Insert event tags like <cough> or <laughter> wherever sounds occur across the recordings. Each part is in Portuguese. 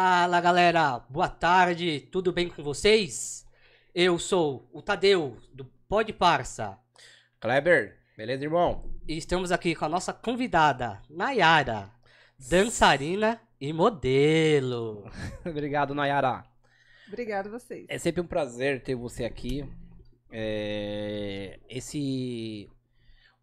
Fala galera, boa tarde, tudo bem com vocês? Eu sou o Tadeu, do Pode Parça. Kleber, beleza, irmão? E estamos aqui com a nossa convidada, Nayara, dançarina e modelo. <laughs> Obrigado, Nayara. Obrigado a vocês. É sempre um prazer ter você aqui. É, Esse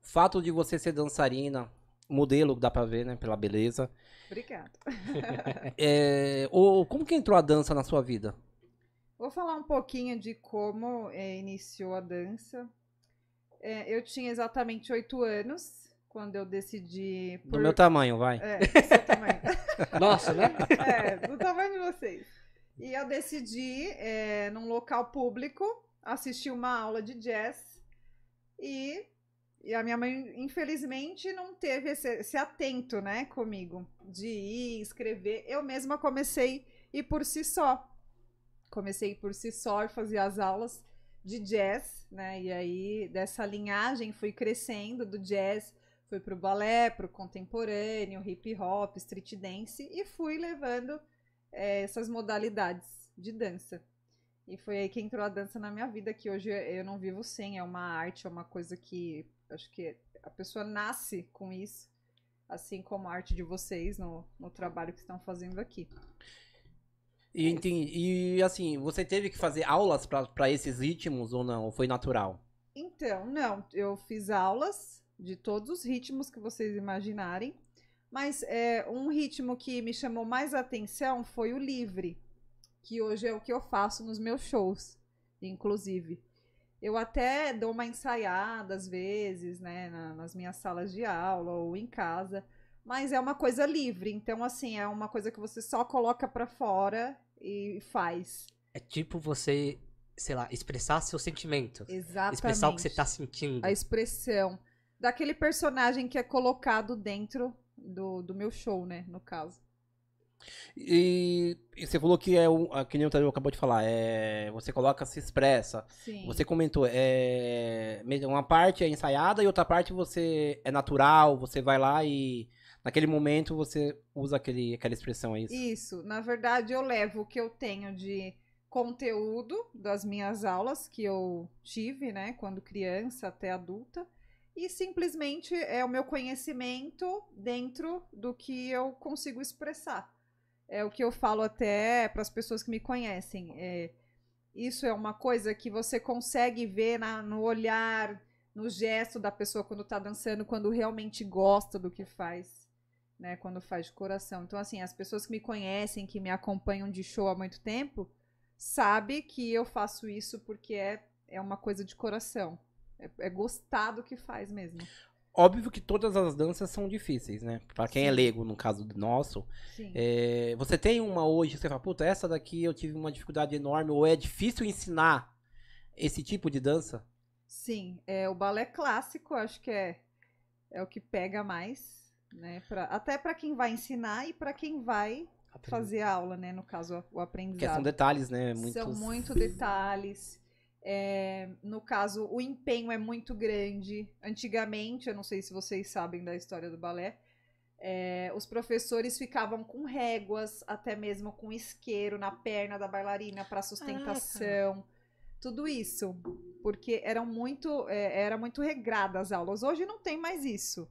o fato de você ser dançarina, modelo, dá pra ver, né, pela beleza. Obrigada. <laughs> É, o- Como que entrou a dança na sua vida? Vou falar um pouquinho de como é, iniciou a dança. É, eu tinha exatamente oito anos quando eu decidi. Do meu tamanho, vai. É, do seu tamanho. <laughs> Nossa, né? <laughs> É, do tamanho de vocês. E eu decidi, é, num local público, assistir uma aula de jazz. E, e a minha mãe, infelizmente, não teve esse, esse atento, né, comigo. De ir, escrever. Eu mesma comecei e por si só. Comecei por si só e fazia as aulas de jazz, né? E aí, dessa linhagem, fui crescendo do jazz fui pro balé, pro contemporâneo, hip hop, street dance e fui levando eh, essas modalidades de dança. E foi aí que entrou a dança na minha vida, que hoje eu não vivo sem, é uma arte, é uma coisa que acho que a pessoa nasce com isso, assim como a arte de vocês no, no trabalho que estão fazendo aqui. E, entendi. E assim, você teve que fazer aulas pra esses ritmos ou não? Ou foi natural? Então, não, eu fiz aulas de todos os ritmos que vocês imaginarem, mas é, um ritmo que me chamou mais atenção foi o livre, que hoje é o que eu faço nos meus shows, inclusive. Eu até dou uma ensaiada às vezes, né, na- nas minhas salas de aula ou em casa, mas é uma coisa livre, então assim, é uma coisa que você só coloca pra fora e faz. É tipo você, sei lá, expressar seu sentimento. Exatamente. Expressar o que você tá sentindo. a expressão daquele personagem que é colocado dentro do, do meu show, né? No caso. E, e você falou que é um, ah, que nem o Tadeu acabou de falar, é, você coloca, se expressa. Sim. Você comentou, é, uma parte é ensaiada e outra parte você é natural, você vai lá e naquele momento você usa aquele, aquela expressão, é isso? Isso. Na verdade, eu levo o que eu tenho de conteúdo das minhas aulas que eu tive, né? Quando criança até adulta. E simplesmente é o meu conhecimento dentro do que eu consigo expressar. É o que eu falo até para as pessoas que me conhecem. É, isso é uma coisa que você consegue ver na- no olhar, no gesto da pessoa quando tá dançando, quando realmente gosta do que faz, né? Quando faz de coração. Então, assim, as pessoas que me conhecem, que me acompanham de show há muito tempo, sabe que eu faço isso porque é, é uma coisa de coração. É, é gostar do que faz mesmo. Óbvio que todas as danças são difíceis, né? Pra quem é Sim. leigo, no caso do nosso, Sim. é, você tem uma hoje, você fala, puta, essa daqui eu tive uma dificuldade enorme, ou é difícil ensinar esse tipo de dança? Sim, é, o balé clássico acho que é, é o que pega mais, né? Pra, até para quem vai ensinar e para quem vai fazer a aula, né? No caso, o aprendizado. são detalhes, né? Muitos... São muito <laughs> detalhes. É, no caso, o empenho é muito grande. Antigamente, eu não sei se vocês sabem da história do balé, é, os professores ficavam com réguas, até mesmo com isqueiro na perna da bailarina para sustentação. tudo isso. Porque eram muito, é, era muito regrada as aulas. Hoje não tem mais isso.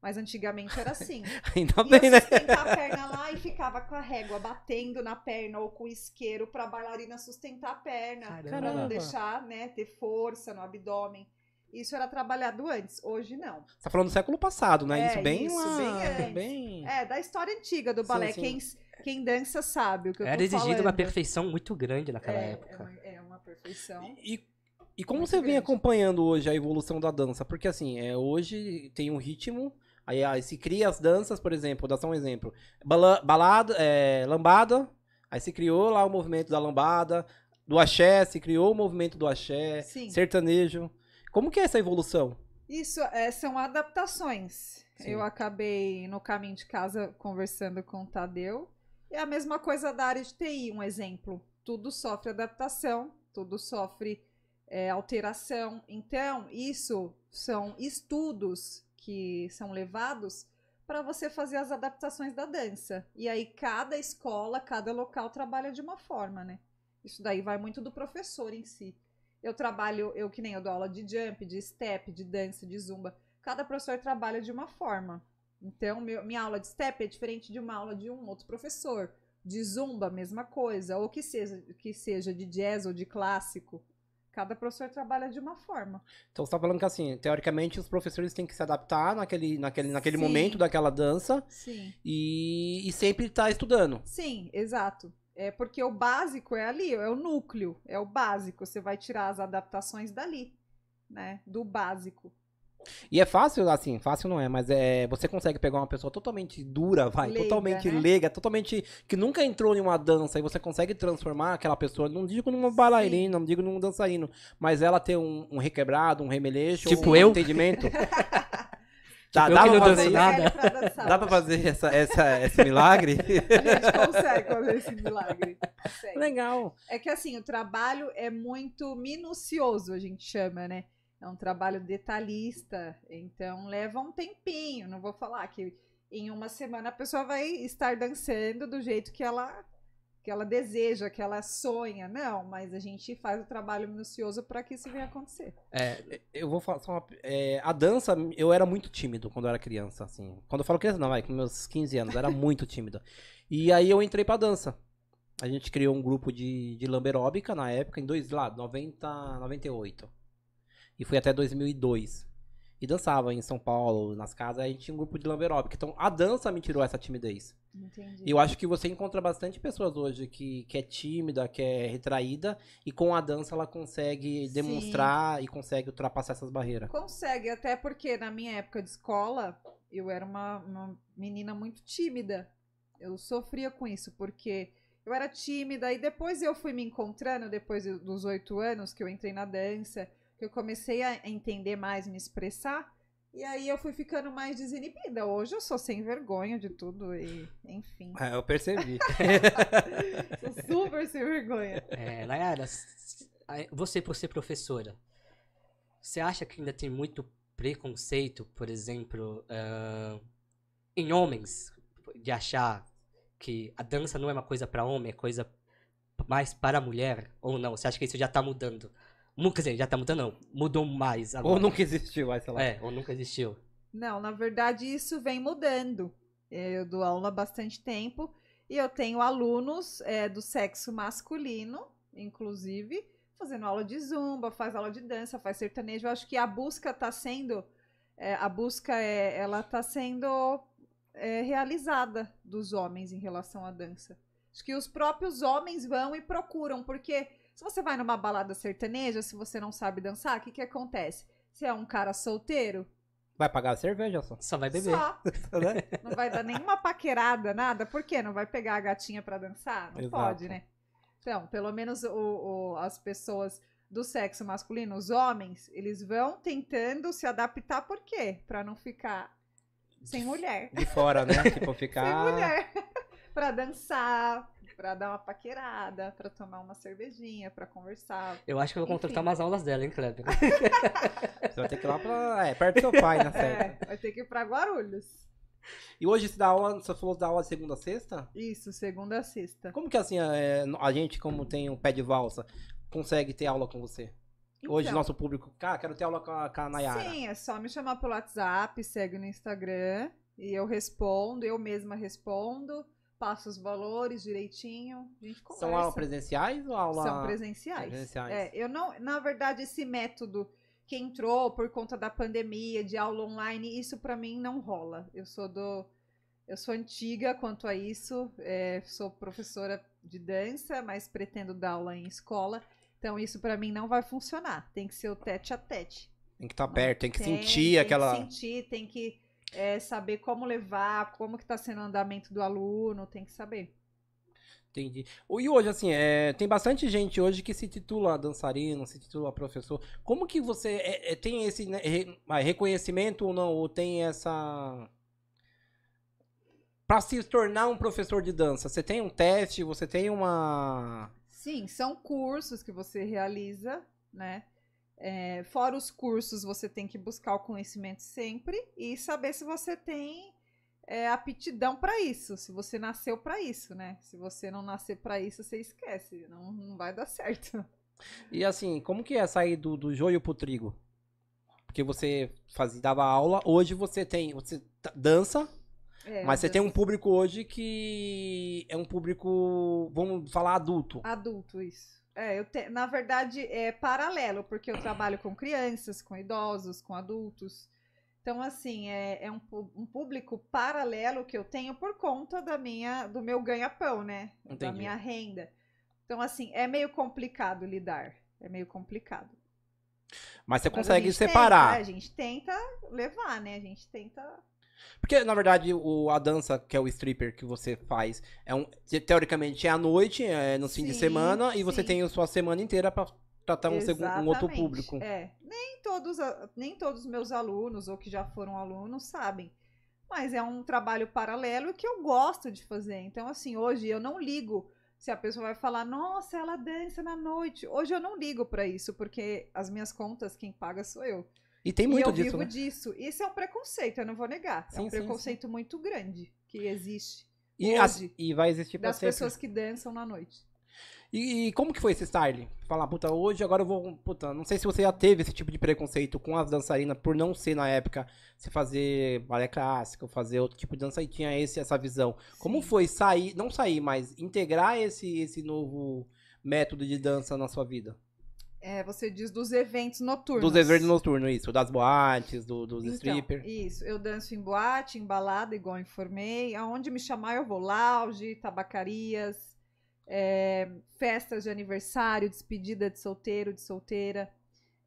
Mas antigamente era assim. <laughs> Ainda Ia bem, né? sustentar a perna lá e ficava com a régua batendo na perna ou com isqueiro pra bailarina sustentar a perna. Caramba. Pra não deixar, né, ter força no abdômen. Isso era trabalhado antes, hoje não. Você tá falando do século passado, né? É, isso bem isso, lá, bem antes. bem- É, da história antiga do Sim, balé. sim. Quem, quem dança sabe o que eu Era tô exigido uma falando. perfeição muito grande naquela é, época. É uma, é uma perfeição. E, e como Muito você vem grande. acompanhando hoje a evolução da dança? Porque assim, é, hoje tem um ritmo, aí, aí se cria as danças, por exemplo, vou dar só um exemplo. Bala- balada, é, lambada, aí se criou lá o movimento da lambada, do axé, se criou o movimento do axé, Sim. sertanejo. Como que é essa evolução? Isso é, são adaptações. Sim. Eu acabei no caminho de casa conversando com o Tadeu. E a mesma coisa da área de TI, um exemplo. Tudo sofre adaptação, tudo sofre é, alteração. Então, isso são estudos que são levados para você fazer as adaptações da dança. E aí cada escola, cada local trabalha de uma forma, né? Isso daí vai muito do professor em si. Eu trabalho, eu que nem eu dou aula de jump, de step, de dança, de zumba. Cada professor trabalha de uma forma. Então, meu, minha aula de step é diferente de uma aula de um outro professor. De zumba, mesma coisa. Ou que seja, que seja de jazz ou de clássico. Cada professor trabalha de uma forma. Então você tá falando que assim, teoricamente os professores têm que se adaptar naquele, naquele, naquele Sim. momento daquela dança Sim. e, e sempre estar estudando. Sim, exato. É porque o básico é ali, é o núcleo, é o básico. Você vai tirar as adaptações dali, né? Do básico. E é fácil, assim, fácil não é, mas é, você consegue pegar uma pessoa totalmente dura, vai, Leiga, totalmente né? leiga, totalmente que nunca entrou em uma dança e você consegue transformar aquela pessoa, não digo numa bailarina, não digo num dançarino, mas ela ter um, um requebrado, um remeleixo, Tipo um eu? entendimento. Dá, <laughs> eu dá que pra não fazer nada. Velho pra dançar. Dá pra fazer essa, essa, esse milagre? <laughs> A gente consegue fazer esse milagre. Consegue. Legal. É que assim, o trabalho é muito minucioso, a gente chama, né? É um trabalho detalhista, então leva um tempinho. Não vou falar que em uma semana a pessoa vai estar dançando do jeito que ela que ela deseja, que ela sonha. Não, mas a gente faz o trabalho minucioso para que isso venha acontecer. É, Eu vou falar só uma, é, a dança, eu era muito tímido quando eu era criança, assim. Quando eu falo criança, não, vai, com meus 15 anos, era muito tímido. E aí eu entrei pra dança. A gente criou um grupo de, de lamberóbica na época, em dois, lá, 90, 98. E fui até 2002. E dançava em São Paulo, nas casas, aí a gente tinha um grupo de lamberóbica. Então a dança me tirou essa timidez. Entendi. E eu acho que você encontra bastante pessoas hoje que, que é tímida, que é retraída, e com a dança ela consegue Sim. demonstrar e consegue ultrapassar essas barreiras. Consegue, até porque na minha época de escola, eu era uma, uma menina muito tímida. Eu sofria com isso, porque eu era tímida e depois eu fui me encontrando, depois dos oito anos que eu entrei na dança, que eu comecei a entender mais, me expressar. E aí eu fui ficando mais desinibida. Hoje eu sou sem vergonha de tudo e, enfim. É, eu percebi. <laughs> Sou super sem vergonha. é, Nayara, você por ser professora, você acha que ainda tem muito preconceito, por exemplo, ah, em homens, de achar que a dança não é uma coisa pra homem, é coisa mais para a mulher? Ou não? Você acha que isso já tá mudando? Quer dizer, já tá mudando, não. Mudou mais agora. Ou nunca existiu, vai, sei lá. É, ou nunca existiu. Não, na verdade isso vem mudando. Eu dou aula há bastante tempo e eu tenho alunos é, do sexo masculino, inclusive, fazendo aula de zumba, faz aula de dança, faz sertanejo. Eu acho que a busca está sendo, é, a busca é, ela está sendo é, realizada dos homens em relação à dança. Acho que os próprios homens vão e procuram, porque se você vai numa balada sertaneja, se você não sabe dançar, o que que acontece? Você é um cara solteiro, Vai pagar a cerveja só. Só vai beber. só. <laughs> né? Não vai dar nenhuma paquerada, nada. Por quê? Não vai pegar a gatinha pra dançar? Não Exato. pode, né? Então, pelo menos o- o- as pessoas do sexo masculino, os homens, eles vão tentando se adaptar. Por quê? Pra não ficar sem mulher. De fora, né? <laughs> tipo, Sem ficar. mulher. <laughs> pra dançar, pra dar uma paquerada, pra tomar uma cervejinha, pra conversar. Eu acho que eu vou contratar Enfim. umas aulas dela, hein, Kleber? <laughs> Você vai ter que ir lá pra. É, perto do seu pai, né? <laughs> Certo. É, vai ter que ir pra Guarulhos. E hoje você dá aula, você falou da aula de segunda a sexta? Isso, segunda a sexta. Como que assim, é, a gente, como tem um pé de valsa, consegue ter aula com você? Hoje, Então, nosso público, cara, quero ter aula com a, com a Nayara. Sim, é só me chamar pelo WhatsApp, segue no Instagram e eu respondo, eu mesma respondo, passo os valores direitinho, a gente conversa. São aulas presenciais ou aula. São presenciais. presenciais. É, eu não, na verdade, esse método que entrou por conta da pandemia de aula online, isso pra mim não rola. Eu sou do eu sou antiga quanto a isso, é, sou professora de dança, mas pretendo dar aula em escola. Então isso pra mim não vai funcionar. Tem que ser o tete a tete. Tem que estar perto, tem que Tem, sentir tem aquela. que sentir, tem que é, saber como levar, como que tá sendo o andamento do aluno, tem que saber. Entendi. E hoje, assim, é, tem bastante gente hoje que se titula dançarino, se titula professor. Como que você é, é, tem esse né, ah, reconhecimento ou não? Ou tem essa. Pra se tornar um professor de dança, você tem um teste, você tem uma. Sim, são cursos que você realiza, né? É, fora os cursos, você tem que buscar o conhecimento sempre e saber se você tem é, aptidão para isso, se você nasceu para isso, né? Se você não nascer para isso, você esquece, não, não vai dar certo. <laughs> E assim, como que é sair do, do joio pro trigo? Porque você fazia, dava aula, hoje você tem, você dança, É, mas você tem um público hoje que é um público, vamos falar, adulto. Adulto, isso. É, eu te... na verdade é paralelo, porque eu trabalho com crianças, com idosos, com adultos. Então, assim, é, é um, um público paralelo que eu tenho por conta da minha, do meu ganha-pão, né? Da Entendi. minha renda. Então, assim, é meio complicado lidar. É meio complicado. Mas você Mas consegue separar. Tenta, a gente tenta levar, né? A gente tenta. Porque, na verdade, o, a dança, que é o stripper que você faz, é um, te- teoricamente é à noite, é no fim de Sim, semana, e você sim. tem a sua semana inteira pra tratar um, segundo, um outro público. É. Nem todos, nem todos os meus alunos, ou que já foram alunos, sabem. Mas é um trabalho paralelo que eu gosto de fazer. Então, assim, hoje eu não ligo se a pessoa vai falar, nossa, ela dança na noite. Hoje eu não ligo pra isso, porque as minhas contas, quem paga sou eu. E tem e muito eu disso, vivo né? disso. Isso é um preconceito, eu não vou negar. é Sim, um sim, sim. preconceito muito grande que existe E, hoje, e vai existir pra das sempre. pessoas que dançam na noite. E, e como que foi esse style? Falar, puta, hoje agora eu vou. Puta, não sei se você já teve esse tipo de preconceito com as dançarinas por não ser na época se fazer balé clássico, fazer outro tipo de dança e tinha esse, essa visão. Como Sim. foi sair, não sair, mas integrar esse, esse novo método de dança na sua vida? É, você diz dos eventos noturnos. Dos eventos noturnos, isso, das boates, do, dos Então, strippers. Isso, eu danço em boate, em balada, igual eu informei. Aonde me chamar, eu vou. Lounge, tabacarias, é, festas de aniversário, despedida de solteiro, de solteira,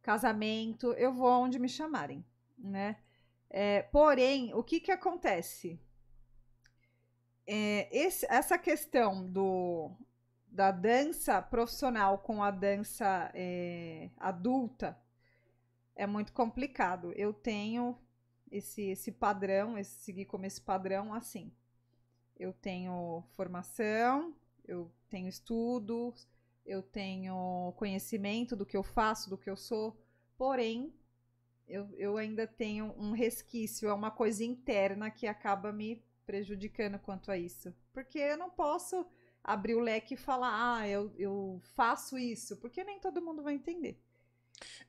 casamento. Eu vou aonde me chamarem, né? É, porém, o que que acontece? É, esse- essa questão do, da dança profissional com a dança é, adulta é muito complicado. Eu tenho esse, esse padrão, esse, seguir como esse padrão assim. Eu tenho formação, eu tenho estudos, eu tenho conhecimento do que eu faço, do que eu sou, porém, eu, eu ainda tenho um resquício, é uma coisa interna que acaba me prejudicando quanto a isso. Porque eu não posso abrir o leque e falar, ah, eu, eu faço isso, porque nem todo mundo vai entender.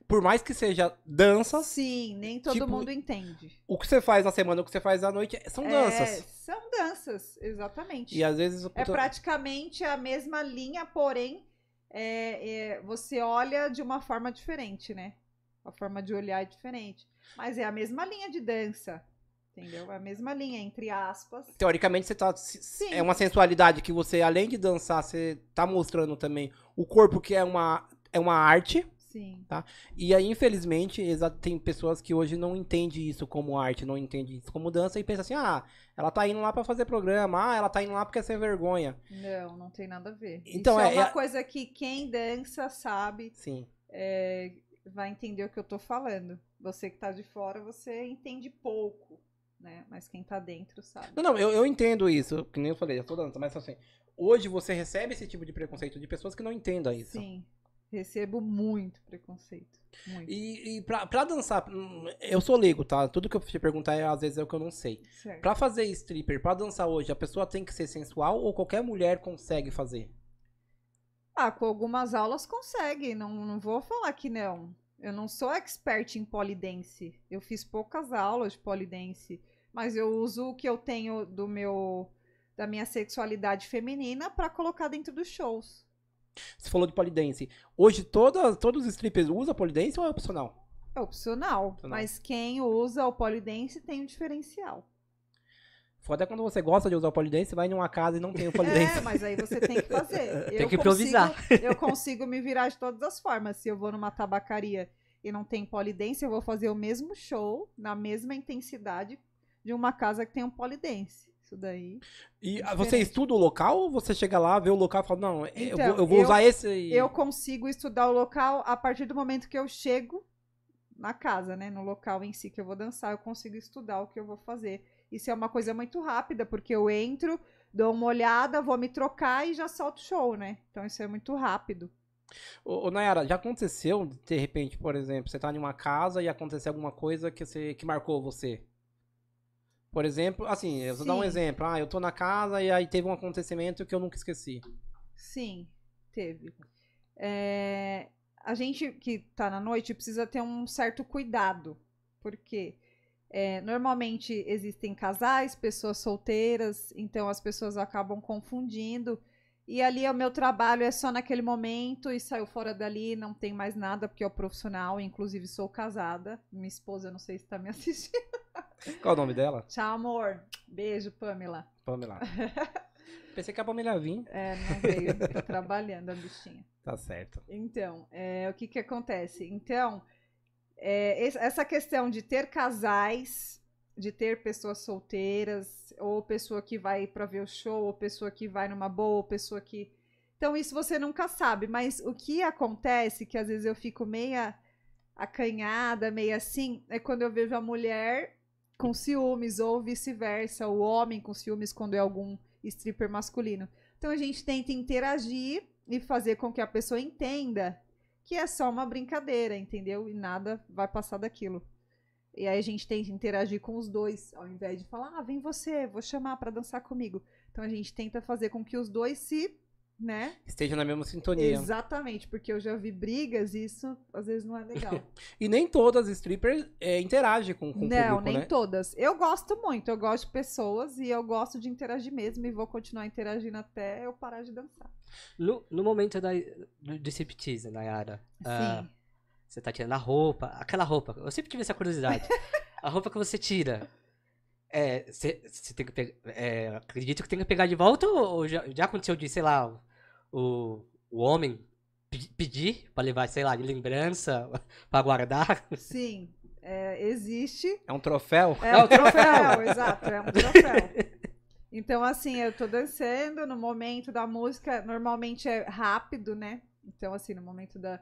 Por mais que seja danças, Sim, nem todo Tipo, mundo entende. o que você faz na semana, o que você faz à noite, são É, danças. são danças, exatamente. E às vezes. É praticamente a mesma linha, porém, é, é, você olha de uma forma diferente, né? A forma de olhar é diferente. Mas é a mesma linha de dança, entendeu? É a mesma linha, entre aspas. Teoricamente, você tá. Sim. É uma sensualidade que você, além de dançar, você tá mostrando também o corpo, que é uma, é uma arte. Sim. E aí, infelizmente, tem pessoas que hoje não entendem isso como arte, não entendem isso como dança e pensam assim: ah, ela tá indo lá pra fazer programa, ah, ela tá indo lá porque é sem vergonha. Não, não tem nada a ver. Então, Isso é- é uma é- coisa que quem dança sabe, Sim. é, vai entender o que eu tô falando. Você que tá de fora, você entende pouco, né? Mas quem tá dentro sabe. Não, não, eu, eu entendo isso, que nem eu falei, eu tô dança, mas assim, hoje você recebe esse tipo de preconceito de pessoas que não entendam isso. Sim. Recebo muito preconceito. Muito. E, e pra, pra dançar, hum, eu sou leigo, tá? Tudo que eu te perguntar, é, às vezes, é o que eu não sei. Certo. Pra fazer stripper, pra dançar hoje, a pessoa tem que ser sensual ou qualquer mulher consegue fazer? Ah, com algumas aulas consegue. Não, não vou falar que não. Eu não sou expert em polidense. Eu fiz poucas aulas de polidense. Mas eu uso o que eu tenho do meu da minha sexualidade feminina pra colocar dentro dos shows. Você falou de polidense. Hoje, toda, todos os strippers usam polidense ou é opcional? É opcional, Opcional. mas quem usa o polidense tem um diferencial. Foda é quando você gosta de usar o polidense, vai numa casa e não tem o polidense. É, mas aí você tem que fazer. <laughs> Tem Eu que improvisar. consigo- eu consigo me virar de todas as formas. Se eu vou numa tabacaria e não tem polidense, eu vou fazer o mesmo show, na mesma intensidade, de uma casa que tem um polidense. Isso daí. E ah, Diferente. você estuda o local ou você chega lá, vê o local e fala, não, eu Então, vou, eu vou eu- usar esse e... Eu consigo estudar o local a partir do momento que eu chego na casa, né? No local em si que eu vou dançar, eu consigo estudar o que eu vou fazer. Isso é uma coisa muito rápida, porque eu entro, dou uma olhada, vou me trocar e já solto o show, né? Então isso é muito rápido. Ô, ô, Nayara, já aconteceu, de repente, por exemplo, você tá em uma casa e aconteceu alguma coisa que, você, que marcou você? Por exemplo, assim, eu vou dar um exemplo. Ah, eu tô na casa e aí teve um acontecimento que eu nunca esqueci. Sim, teve. É, a gente que tá na noite precisa ter um certo cuidado, porque é, normalmente existem casais, pessoas solteiras, então as pessoas acabam confundindo. E ali o meu trabalho é só naquele momento e saiu fora dali, não tem mais nada, porque é o profissional, inclusive sou casada. Minha esposa, não sei se tá me <laughs> assistindo. Qual o nome dela? Tchau, amor. Beijo, Pamela. Pamela. <laughs> Pensei que a Pamela vinha. É, não veio, tá trabalhando a bichinha. Tá certo. Então, é, o que que acontece? Então, é, es- essa questão de ter casais, de ter pessoas solteiras, ou pessoa que vai pra ver o show, ou pessoa que vai numa boa, ou pessoa que. Então, isso você nunca sabe, mas o que acontece, que às vezes eu fico meia acanhada, meio assim, é quando eu vejo a mulher com ciúmes, ou vice-versa, o homem com ciúmes quando é algum stripper masculino. Então a gente tenta interagir e fazer com que a pessoa entenda que é só uma brincadeira, entendeu? E nada vai passar daquilo. E aí a gente tenta interagir com os dois, ao invés de falar, ah, vem você, vou chamar pra dançar comigo. Então a gente tenta fazer com que os dois se, né? Esteja na mesma sintonia. Exatamente, porque eu já vi brigas e isso às vezes não é legal. <laughs> E nem todas as strippers é, interagem com, com o não, público, nem né? todas. Eu gosto muito, eu gosto de pessoas e eu gosto de interagir mesmo e vou continuar interagindo até eu parar de dançar. No, no momento da, do, do striptease, Nayara, Sim. você tá tirando a roupa, aquela roupa, eu sempre tive essa curiosidade. <laughs> a roupa que você tira, é, você, tem que pegar, é, acredito que tem que pegar de volta ou, já, já aconteceu de, sei lá, o, o homem pe- pedir pra levar, sei lá, de lembrança, <laughs> pra guardar? Sim, é, existe. É um troféu? <laughs> É um troféu, exato, é um troféu. Então, assim, eu tô dançando no momento da música, normalmente é rápido, né? Então, assim, no momento da,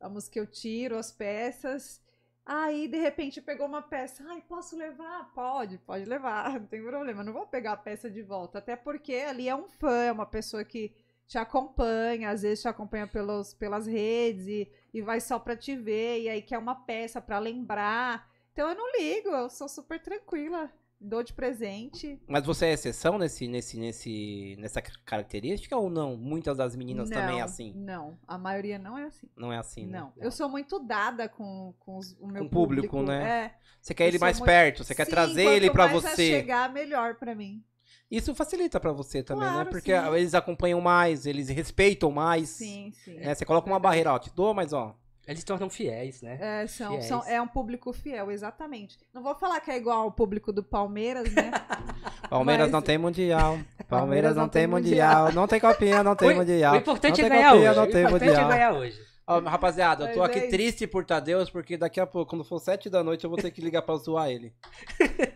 da música eu tiro as peças. Aí, de repente, pegou uma peça. Ai, posso levar? Pode, pode levar, <laughs> não tem problema. Não vou pegar a peça de volta. Até porque ali é um fã, é uma pessoa que te acompanha, às vezes te acompanha pelos, pelas redes e, e vai só pra te ver, e aí quer uma peça pra lembrar. Então eu não ligo, eu sou super tranquila. Dou de presente. Mas você é exceção nesse, nesse, nesse, nessa característica ou não? Muitas das meninas também é Não, assim. Não, a maioria não é assim. Não é assim, né? Não. Eu sou muito dada com, com os- o meu Com o público, público, né? É. Você quer Eu ele mais muito- perto, você quer Sim, trazer ele pra mais você. chegar, melhor pra mim. Isso facilita pra você também, né? Claro, Porque sim. eles acompanham mais, eles respeitam mais. Sim, sim. né? Você coloca uma barreira, ó, te dou, mas ó. Eles se tornam fiéis, né? É, são, Fiéis. são, é um público fiel, exatamente. Não vou falar que é igual ao público do Palmeiras, né? <laughs> Palmeiras Mas- não tem mundial. Palmeiras não tem mundial. Não tem copinha, não <laughs> tem O- mundial. O importante não é tem ganhar copinha, hoje. Não O tem importante é mundial. ganhar hoje. Ó, rapaziada, eu tô aqui é triste por Tadeus, porque daqui a pouco, quando for sete da noite, eu vou ter que ligar pra zoar ele.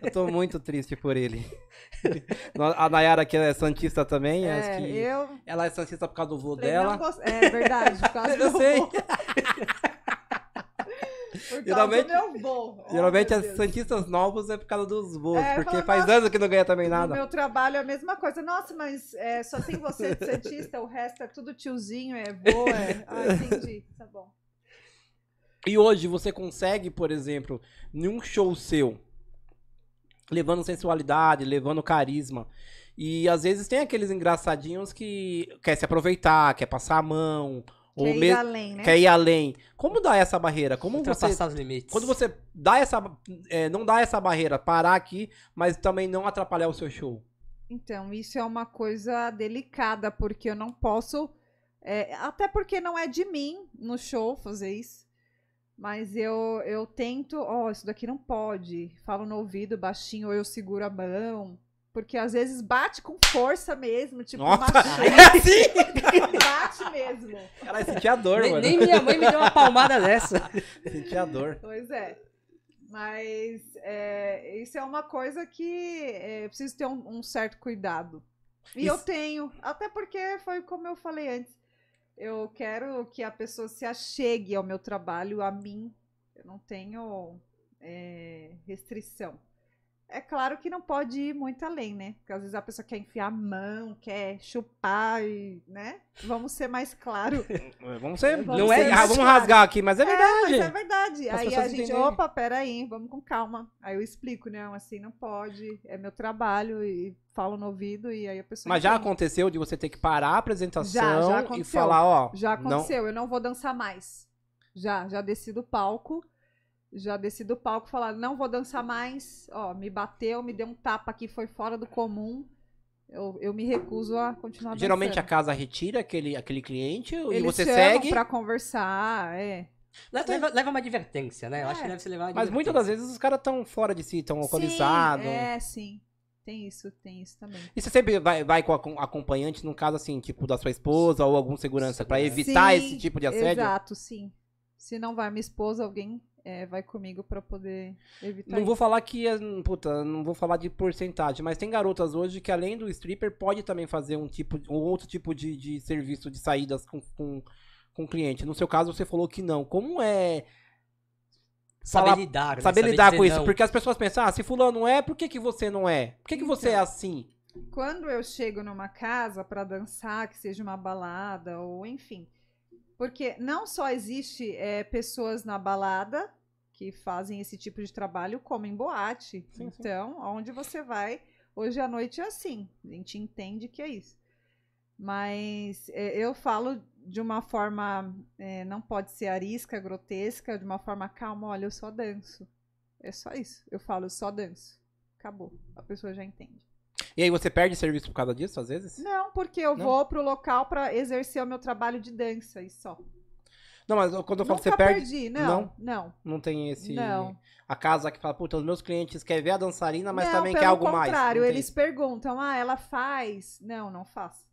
Eu tô muito triste por ele. <laughs> A Nayara, que é Santista também, acho É, que eu. ela é Santista por causa do vô falei, dela. gosto- É verdade, por causa <laughs> Eu do sei. vô. <laughs> Geralmente- do vô. Oh, Geralmente as. Santistas novos é por causa dos voos, É, porque fala, faz "Nossa, anos que não ganha também No nada. meu trabalho é a mesma coisa. Nossa, mas é, só tem você de Santista, o resto é tudo tiozinho, é vô, é. <laughs> Ah, entendi. Tá bom. E hoje você consegue, por exemplo, num show seu, levando sensualidade, levando carisma. E às vezes tem aqueles engraçadinhos que quer se aproveitar, quer passar a mão, Quer ir além, né? quer ir além. Como dá essa barreira? Como você Ultrapassar os limites. quando você dá essa é, não dá essa barreira, parar aqui, mas também não atrapalhar o seu show. Então, isso é uma coisa delicada, porque eu não posso. é, até porque não é de mim no show fazer isso. Mas eu, eu tento, ó, isso daqui não pode. Falo no ouvido baixinho, ou eu seguro a mão. Porque às vezes bate com força mesmo, tipo, Nossa, machuca, <laughs> assim, bate mesmo. cara, senti a dor, nem, mano. nem minha mãe me deu uma palmada dessa. Senti a dor. Pois é. Mas é, isso é uma coisa que é, eu preciso ter um, um certo cuidado. E eu Isso- tenho, até porque foi como eu falei antes. Eu quero que a pessoa se achegue ao meu trabalho, a mim. Eu não tenho é, restrição. É claro que não pode ir muito além, né? Porque às vezes a pessoa quer enfiar a mão, quer chupar, e, né? Vamos ser mais claro. <laughs> Vamos ser. Vamos não ser é, mais vamos claro. rasgar aqui, mas é Mas verdade. é verdade. As aí a gente, entenderem. opa, peraí, vamos com calma. Aí eu explico, não, assim não pode, é meu trabalho, e falo no ouvido, e aí a pessoa. Mas já entende. aconteceu de você ter que parar a apresentação Já, já e falar, ó. Já não- aconteceu, eu não vou dançar mais. Já, já desci do palco. Já desci do palco e falar, não vou dançar mais. Ó, me bateu, me deu um tapa aqui, foi fora do comum. Eu, eu me recuso a continuar dançando. Geralmente a casa retira aquele, aquele cliente e Eles você chamam segue. pra conversar, é. Leva, leva uma advertência, né? Eu acho É. que deve se levar uma Mas muitas das vezes os caras estão fora de si, estão alcoolizados. Sim, é, sim. Tem isso, tem isso também. E você sempre vai, vai com acom- acompanhante, no caso assim, tipo da sua esposa ou algum segurança, pra evitar Sim, esse tipo de assédio? Exato, sim. Se não vai minha esposa, alguém é, vai comigo pra poder evitar Não isso. vou falar que, é, puta, não vou falar de porcentagem, mas tem garotas hoje que além do stripper pode também fazer um tipo, um outro tipo de, de serviço de saídas com, com, com o cliente. No seu caso você falou que não. Como é Saber falar- lidar, né? saber lidar dizer com isso? não. Porque as pessoas pensam, ah, se fulano é, por que, que você não é? Por que, que você é Então. assim? Quando eu chego numa casa pra dançar, que seja uma balada ou enfim, porque não só existe é, pessoas na balada que fazem esse tipo de trabalho, como em boate. Sim, sim. então, onde você vai, hoje à noite é assim. A gente entende que é isso. Mas é, eu falo de uma forma, é, não pode ser arisca, grotesca, de uma forma calma. Olha, eu só danço. É só isso. Eu falo, eu só danço. Acabou. A pessoa já entende. E aí você perde serviço por causa disso, às vezes? Não, porque eu Não? vou pro local pra exercer o meu trabalho de dança e só. Não, mas quando eu falo que Nunca você perde, perdi, não, não, não tem esse... não. A casa que fala, puta, os meus clientes querem ver a dançarina, mas não, também pelo quer algo mais. contrário, Não tem eles isso. perguntam, ah, ela faz? Não, não faço.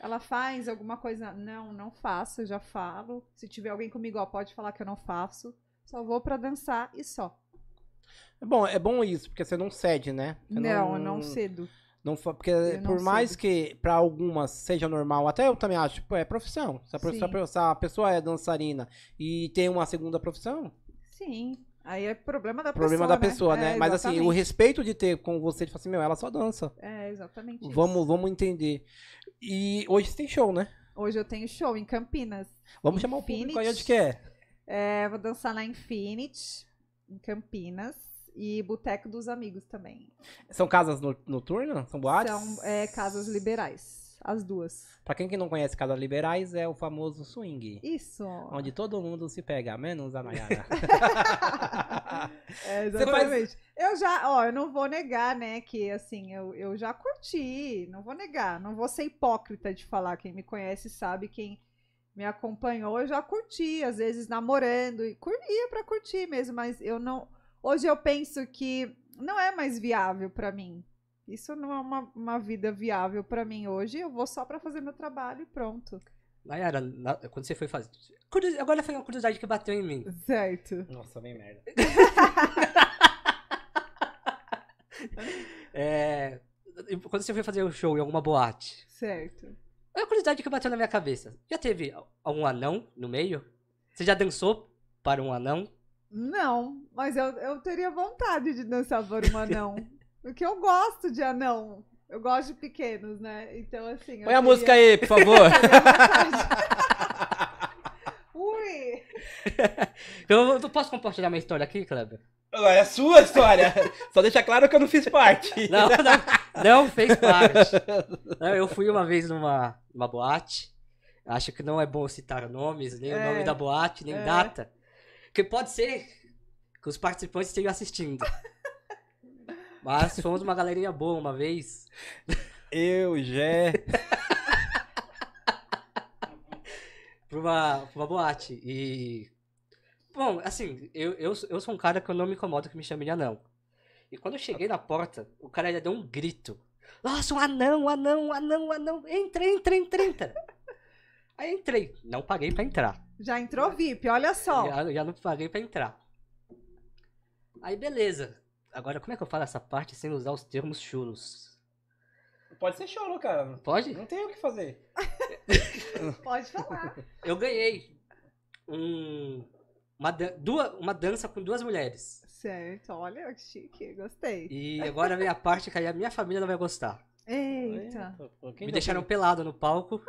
Ela faz alguma coisa? Não, não faço, eu já falo. Se tiver alguém comigo, ó, pode falar que eu não faço. Só vou pra dançar e só. É bom, é bom isso, porque você não cede, né? Você Não, eu não cedo. Não, porque não por mais cedo. que pra algumas seja normal, até eu também acho, é profissão. Se a, prof- se a pessoa é dançarina e tem uma segunda profissão, Sim. Aí é problema da problema pessoa. da pessoa, né? É, Mas assim, o exatamente. respeito de ter com você, de falar assim, meu, ela só dança. É, exatamente. isso. Vamos, vamos entender. E hoje você tem show, né? Hoje eu tenho show em Campinas. Vamos chamar o público aí Infinity. onde que é. É, vou dançar na Infinity, em Campinas. E Boteco dos Amigos também. São casas no- noturnas? São boates? São é, casas liberais. As duas. Pra quem que não conhece casas liberais, é o famoso swing. Isso. Onde todo mundo se pega, menos a Nayara. <laughs> <laughs> É, Você faz- exatamente. Eu já, ó, eu não vou negar, né, que assim, eu, eu já curti, não vou negar, não vou ser hipócrita de falar, quem me conhece sabe, quem me acompanhou, eu já curti, às vezes namorando, e cur- ia pra curtir mesmo, mas eu não, hoje eu penso que não é mais viável pra mim. Isso não é uma, uma vida viável pra mim hoje, eu vou só pra fazer meu trabalho e pronto. Nayara, na- quando você foi fazer. Curios- Agora foi uma curiosidade que bateu em mim. Certo. Nossa, bem merda. <laughs> É, quando você foi fazer o show em alguma boate, Certo. é uma curiosidade que bateu na minha cabeça. Já teve algum anão no meio? Você já dançou para um anão? Não, mas eu, eu teria vontade de dançar por um <laughs> anão. porque eu gosto de anão. Eu gosto de pequenos, né? Então, assim. eu Põe a teria- música aí, por favor. <laughs> <laughs> Ui! Eu não posso compartilhar minha história aqui, Kleber? É a sua história. Só deixa claro que eu não fiz parte. Não, não, não fez parte. Eu fui uma vez numa, numa boate. Acho que não é bom citar nomes, nem o É. nome da boate, nem É. data. Que pode ser que os participantes estejam assistindo. <laughs> Mas fomos uma galerinha boa uma vez. Eu, Jé. <laughs> pra uma, pra uma boate. E. Bom, assim, eu, eu, eu sou um cara que eu não me incomodo que me chamem de anão. E quando eu cheguei na porta, o cara já deu um grito. Nossa, um anão, um anão, um anão, um anão. Entra, entra, entra, entra. Aí entrei. Não paguei pra entrar. Já entrou VIP, olha só. Já, já não paguei pra entrar. Aí beleza. Agora, como é que eu falo essa parte sem usar os termos chulos? Pode ser choro, cara. Pode? Não tem o que fazer. <laughs> Pode falar. Eu ganhei um, uma, duas, uma dança com duas mulheres. Certo, olha, que chique, gostei. E agora vem a parte que aí a minha família não vai gostar. Eita, quem Me deixaram pelado no palco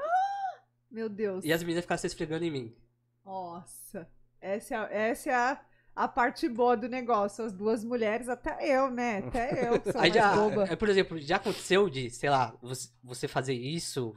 <gasps> meu Deus. e as meninas ficaram se esfregando em mim. Nossa, essa é, a- essa é a, a parte boa do negócio. As duas mulheres, até eu, né? Até eu que sou Aí mais já, boba. é, por exemplo, já aconteceu de, sei lá, você, você fazer isso.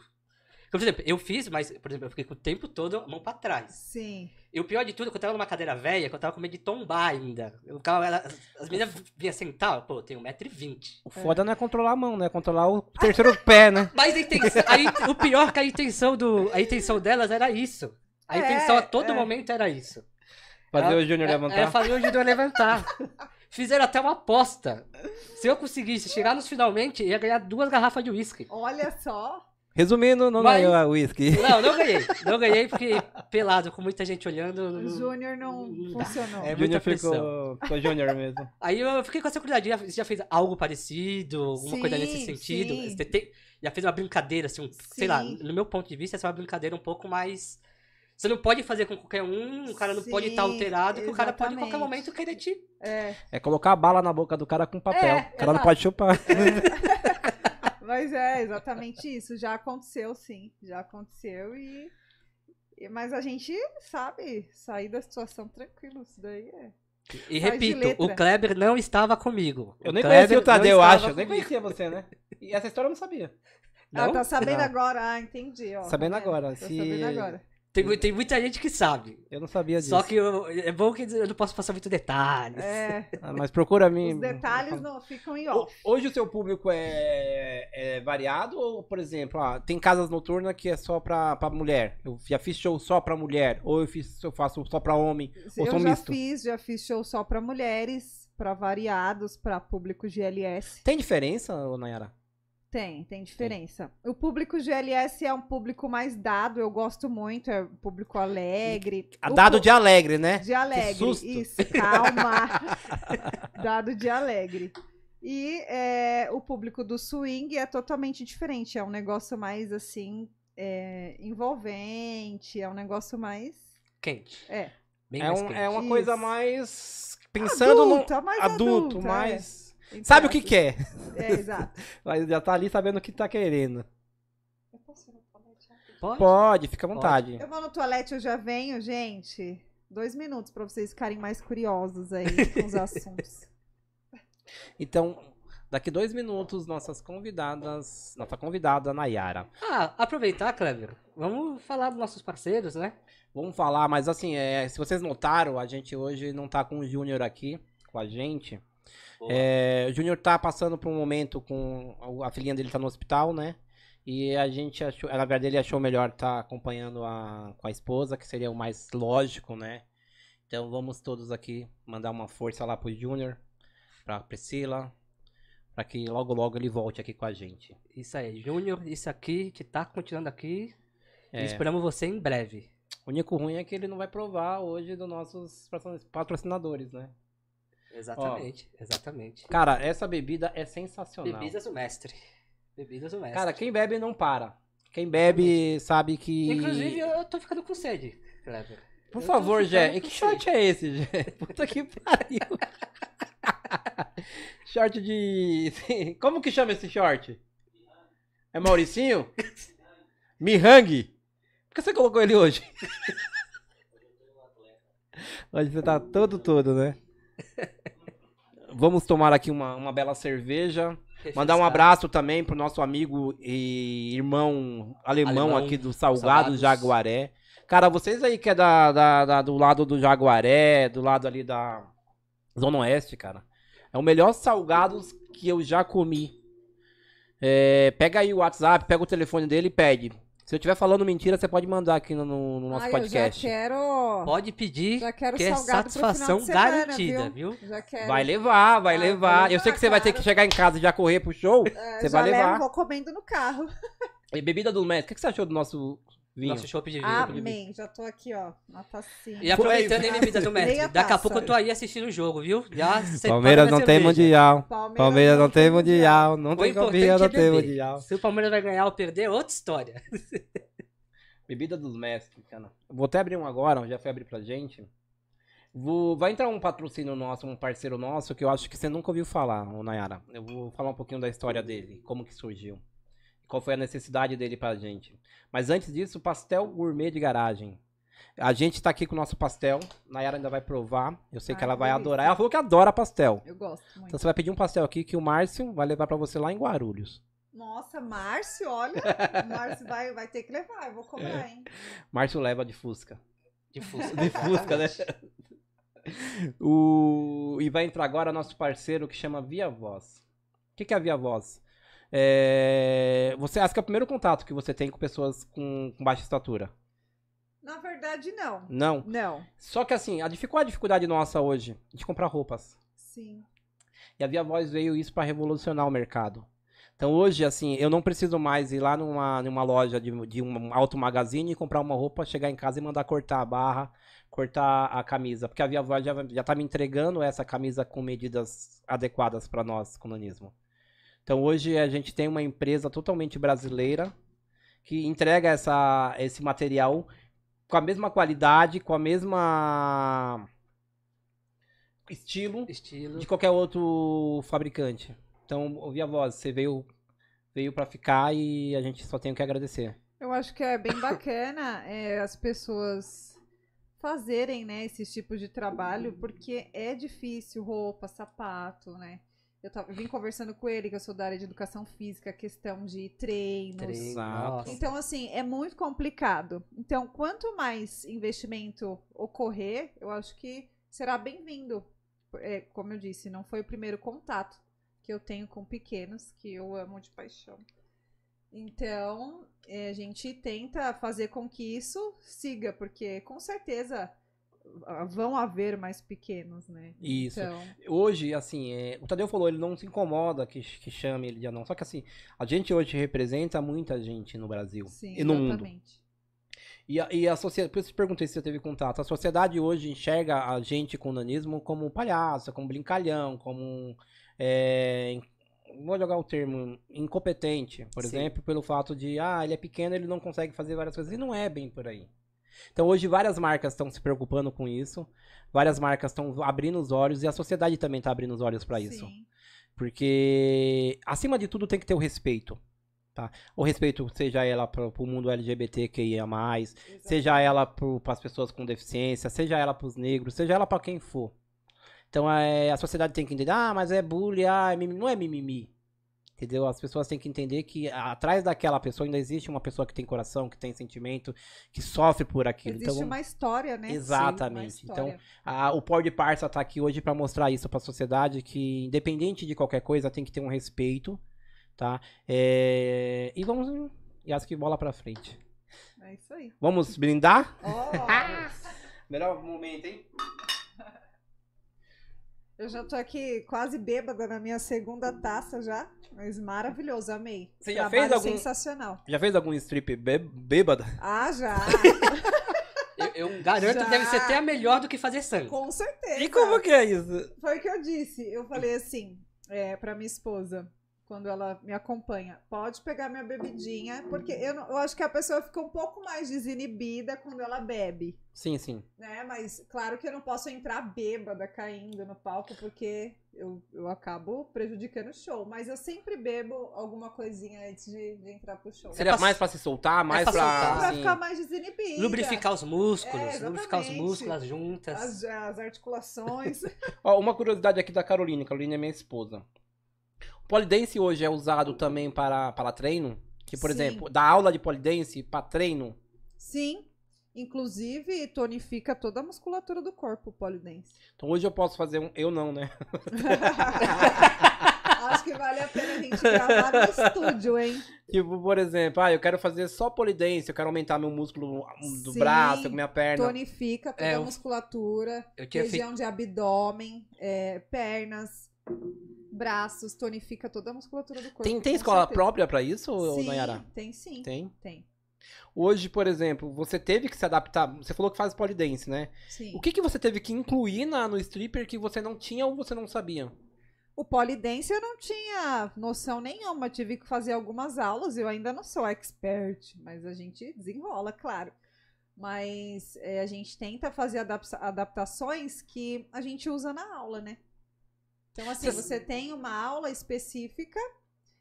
Por exemplo, eu fiz, mas, por exemplo, eu fiquei com o tempo todo a mão pra trás. Sim. E o pior de tudo, é que eu tava numa cadeira velha, que eu tava com medo de tombar ainda. Eu ficava, ela- as meninas vinham sentar, pô, eu tenho 1,20m. O foda não é controlar a mão, né? É controlar o terceiro <laughs> pé, né? Mas a intenção, a in- o pior é que a intenção, do, a intenção delas era isso. A É, intenção a todo é. momento era isso. Fazer É- o Júnior É, levantar. fazer o judô levantar. <laughs> Fizeram até uma aposta. Se eu conseguisse chegar nos finalmente, ia ganhar duas garrafas de uísque. Olha só. Resumindo, não Mas- ganhou a whisky. Não, não ganhei. <laughs> Não ganhei porque pelado, com muita gente olhando. O Júnior não funcionou. É Júnior ficou, ficou Júnior mesmo. <laughs> Aí eu fiquei com essa curiosidade. Você já fez algo parecido? Alguma coisa nesse Sim, sentido? sim. Você tem- já fez uma brincadeira, assim, um- sei lá, Sim. no meu ponto de vista, essa é uma brincadeira um pouco mais. Você não pode fazer com qualquer um, o cara não pode estar Sim, alterado, que o cara pode em qualquer momento querer te. É, É colocar a bala na boca do cara com papel. É, o cara não exato. pode chupar. <laughs> mas é exatamente isso. Já aconteceu, sim. Já aconteceu e. e- Mas a gente sabe sair da situação tranquilo. Isso daí é. E Faz repito, o Kleber não estava comigo. Eu nem Kleber conhecia o não Tadeu, acho. Eu nem comigo. conhecia você, né? E essa história eu não sabia. Ah, Não? tá sabendo Não. agora. Ah, entendi. Ó, Sabendo tá agora, se- sabendo agora. Tem, tem muita gente que sabe. Eu não sabia disso. Só que eu- é bom que eu não posso passar muito detalhes. É, <laughs> Ah, mas procura mim. os detalhes não ficam em off. Hoje o seu público é, é variado ou, por exemplo, ah, tem casas noturnas que é só pra, pra mulher? Eu já fiz show só pra mulher, ou eu, fiz, eu faço só pra homem, ou Eu sou já misto. fiz, já fiz show só pra mulheres, pra variados, pra público GLS. Tem diferença, ô Nayara? Tem, tem diferença. O público GLS é um público mais dado, eu gosto muito, é um público alegre. O dado de alegre, né? de alegre. susto. Isso, calma. <laughs> dado de alegre. E é, o público do swing é totalmente diferente, é um negócio mais assim, é, envolvente, é um negócio mais. Quente. É. Bem É, mais um- quente. é uma Isso. coisa mais. Pensando adulta, no mais adulto, adulta, é. mais. Sabe o que quer. É, <laughs> exato. Mas já tá ali sabendo o que tá querendo. Pode? Pode, fica à vontade. Eu vou no toalete, eu já venho, gente. Dois minutos pra vocês ficarem mais curiosos aí <laughs> com os assuntos. Então, daqui dois minutos, nossas convidadas. Nossa convidada, Nayara. Ah, aproveitar, Kleber. Vamos falar dos nossos parceiros, né? Vamos falar, mas assim, é, se vocês notaram, a gente hoje não tá com o Júnior aqui com a gente. É, o Júnior tá passando por um momento com. A filhinha dele tá no hospital, né? E a gente achou. Na verdade, ele achou melhor estar acompanhando a, com a esposa, que seria o mais lógico, né? Então vamos todos aqui mandar uma força lá pro Júnior, pra Priscila, pra que logo logo ele volte aqui com a gente. Isso aí, Júnior, isso aqui que tá continuando aqui. É. E esperamos você em breve. O único ruim é que ele não vai provar hoje dos nossos patrocinadores, né? Exatamente, exatamente. Cara, essa bebida é sensacional. Bebidas do mestre. Bebidas do mestre. Cara, quem bebe não para. Quem bebe sabe que. Inclusive, eu tô ficando com sede, Kleber. Por eu favor, Jé. E que short é esse, Jé? <laughs> Puta que pariu. <laughs> short de. <laughs> Como que chama esse short? É Mauricinho? Mihang? Por que você colocou ele hoje? Hoje você tá todo todo, né? Vamos tomar aqui uma, uma bela cerveja. Mandar um abraço também pro nosso amigo e irmão alemão, Alemão, aqui do Salgado Salgados. Jaguaré. Cara, vocês aí que é da, da- da- do lado do Jaguaré, do lado ali da Zona Oeste, cara. É o melhor salgados que eu já comi. É, pega aí o WhatsApp, pega o telefone dele e pede. Se eu estiver falando mentira, você pode mandar aqui no, no- no nosso Ai, podcast. Eu já quero. Pode pedir, Já quero que é satisfação semana, garantida, viu? Já quero. Vai levar, vai Ah, levar. vou Eu sei que você levar, vai ter que claro. chegar em casa e já correr pro show. É, você vai levar. vou comendo no carro. E bebida do mestre, o que você achou do nosso vinho? Nosso chopp de vinho. Amém. Já tô aqui, ó, na tacinha. E aproveitando em bebidas do mestre, Meia daqui a pouco eu tô aí assistindo o jogo, viu? Já Palmeiras não tem mundial. Palmeiras, Palmeiras não tem mundial. Não O tem é não tem mundial. Se o Palmeiras vai ganhar ou perder, é outra história. <laughs> Bebida dos mestres, cara. Vou até abrir um agora, já foi abrir pra gente. Vou, vai entrar um patrocínio nosso, um parceiro nosso, que eu acho que você nunca ouviu falar, ô Nayara. Eu vou falar um pouquinho da história dele, como que surgiu. Qual foi a necessidade dele pra gente. Mas antes disso, pastel gourmet de garagem. A gente tá aqui com o nosso pastel. Nayara ainda vai provar. Eu sei que Ai, ela vai adorar. Ela falou que adora pastel. Eu gosto muito. Então você vai pedir um pastel aqui que o Márcio vai levar pra você lá em Guarulhos. Nossa, Márcio, olha. <laughs> Márcio vai, vai ter que levar, eu vou cobrar, hein? Márcio leva de Fusca. De Fusca. <laughs> De Fusca, né? <laughs> O... E vai entrar agora nosso parceiro que chama Via Voz. O que, que é a Via Voz? É... Você acha que é o primeiro contato que você tem com pessoas com, com baixa estatura? Na verdade, não. Não. Não. Só que assim, a dificuldade, a dificuldade nossa hoje de comprar roupas. Sim. E a Via Voz veio isso para revolucionar o mercado. Então hoje, assim, eu não preciso mais ir lá numa, numa loja de, de um auto magazine e comprar uma roupa, chegar em casa e mandar cortar a barra, cortar a camisa. Porque a Via Voz já, já tá me entregando essa camisa com medidas adequadas para nós, com nanismo. Então hoje a gente tem uma empresa totalmente brasileira que entrega essa, esse material com a mesma qualidade, com a mesma estilo Estilo. de qualquer outro fabricante. Então, ouvi a voz, você veio veio para ficar e a gente só tem o que agradecer. Eu acho que é bem bacana é, as pessoas fazerem, né, esses tipos de trabalho, porque é difícil, roupa, sapato, né? Eu, tava, eu vim conversando com ele, que eu sou da área de educação física, questão de treinos. Treino. Então, assim, é muito complicado. Então, quanto mais investimento ocorrer, eu acho que será bem-vindo. É, como eu disse, não foi o primeiro contato que eu tenho com pequenos, que eu amo de paixão. Então, é, a gente tenta fazer com que isso siga, porque com certeza vão haver mais pequenos, né? Isso. Então, Hoje, assim, é, o Tadeu falou, ele não se incomoda que, que chame ele de anão. Só que assim, a gente hoje representa muita gente no Brasil sim, e no mundo. exatamente. E a, e a sociedade, por isso eu te perguntei se você teve contato. A sociedade hoje enxerga a gente com nanismo como palhaço, como brincalhão, como. É, vou jogar o termo incompetente, por Sim. exemplo, pelo fato de, ah, ele é pequeno, ele não consegue fazer várias coisas. E não é bem por aí. Então hoje várias marcas estão se preocupando com isso, várias marcas estão abrindo os olhos e a sociedade também está abrindo os olhos para isso. Porque, acima de tudo, tem que ter o respeito. Tá? O respeito, seja ela para o mundo LGBTQIA, seja ela para as pessoas com deficiência, seja ela para os negros, seja ela para quem for. Então é, a sociedade tem que entender, ah, mas é bullying, ah, é mimimi. não é mimimi. Entendeu? As pessoas têm que entender que atrás daquela pessoa ainda existe uma pessoa que tem coração, que tem sentimento, que sofre por aquilo. Existe então, uma história, né? Exatamente. Sim, uma história. a- o Pó de Parça tá aqui hoje para mostrar isso para a sociedade, que independente de qualquer coisa, tem que ter um respeito, tá? É, E vamos, e acho que bola para frente. É isso aí. Vamos brindar? Ó, <laughs> Melhor momento, hein? Eu já tô aqui quase bêbada na minha segunda taça já. Mas maravilhoso, amei. Você já Trabalho fez algum- sensacional. Já fez algum strip bê- bêbada? Ah, já. <laughs> Eu, eu garanto Já. que deve ser até melhor do que fazer sangue. Com certeza. E como que é isso? Foi o que eu disse. Eu falei assim, é, pra minha esposa, quando ela me acompanha, pode pegar minha bebidinha, porque eu, não- eu acho que a pessoa fica um pouco mais desinibida quando ela bebe, Sim, sim. né? Mas claro que eu não posso entrar bêbada caindo no palco, porque eu, eu acabo prejudicando o show. Mas eu sempre bebo alguma coisinha antes de, de entrar pro show. Seria pra- mais pra se soltar, mais pra pra. soltar. Pra assim, ficar mais desinibida. Lubrificar os músculos, É, lubrificar os músculos, as juntas. as, as articulações. <laughs> Ó, uma curiosidade aqui da Carolina. Carolina é minha esposa. Polidense hoje é usado também para, para treino? Que, por Sim. exemplo, da aula de polidense para treino? Sim. Inclusive, tonifica toda a musculatura do corpo, o polidense. Então hoje eu posso fazer um. Eu não, né? <laughs> Acho que vale a pena a gente gravar no estúdio, hein? Tipo, por exemplo, ah, eu quero fazer só polidense, eu quero aumentar meu músculo do Sim. braço, minha perna. Tonifica toda É, a eu- musculatura, Eu feito. região de abdômen, é, pernas, braços, tonifica toda a musculatura do corpo. Tem, tem escola certeza. própria pra isso, Sim, Nayara? tem sim. Tem. Tem. Hoje, por exemplo, você teve que se adaptar. Você falou que faz polidense, né? Sim. O que, que você teve que incluir na, no stripper que você não tinha ou você não sabia? O polidense eu não tinha noção nenhuma, tive que fazer algumas aulas, eu ainda não sou expert, mas a gente desenrola, claro. Mas é, a gente tenta fazer adap- adaptações que a gente usa na aula, né? Então, assim, você tem uma aula específica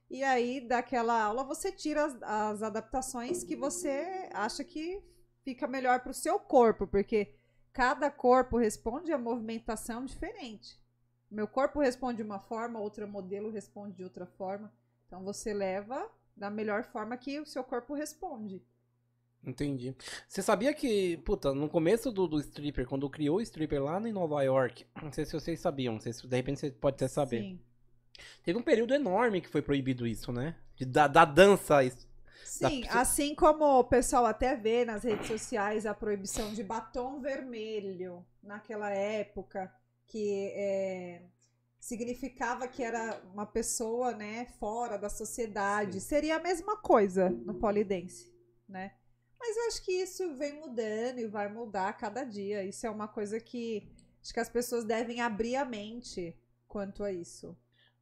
e aí daquela aula você tira as, as adaptações que você acha que fica melhor para o seu corpo, porque cada corpo responde a movimentação diferente. Meu corpo responde de uma forma, outro modelo responde de outra forma. Então você leva da melhor forma que o seu corpo responde. Entendi. Você sabia que, puta, no começo do, do stripper, quando criou o stripper lá em Nova York, <clears throat> não sei se vocês sabiam, não sei se de repente você pode até saber. Sim. Teve um período enorme que foi proibido isso, né? De, da, da dança. isso. Sim, Da- assim como o pessoal até vê nas redes sociais a proibição de batom vermelho naquela época, que é, significava que era uma pessoa né, fora da sociedade. Seria a mesma coisa no polidense, né? Mas eu acho que isso vem mudando e vai mudar a cada dia. Isso é uma coisa que acho que as pessoas devem abrir a mente quanto a isso.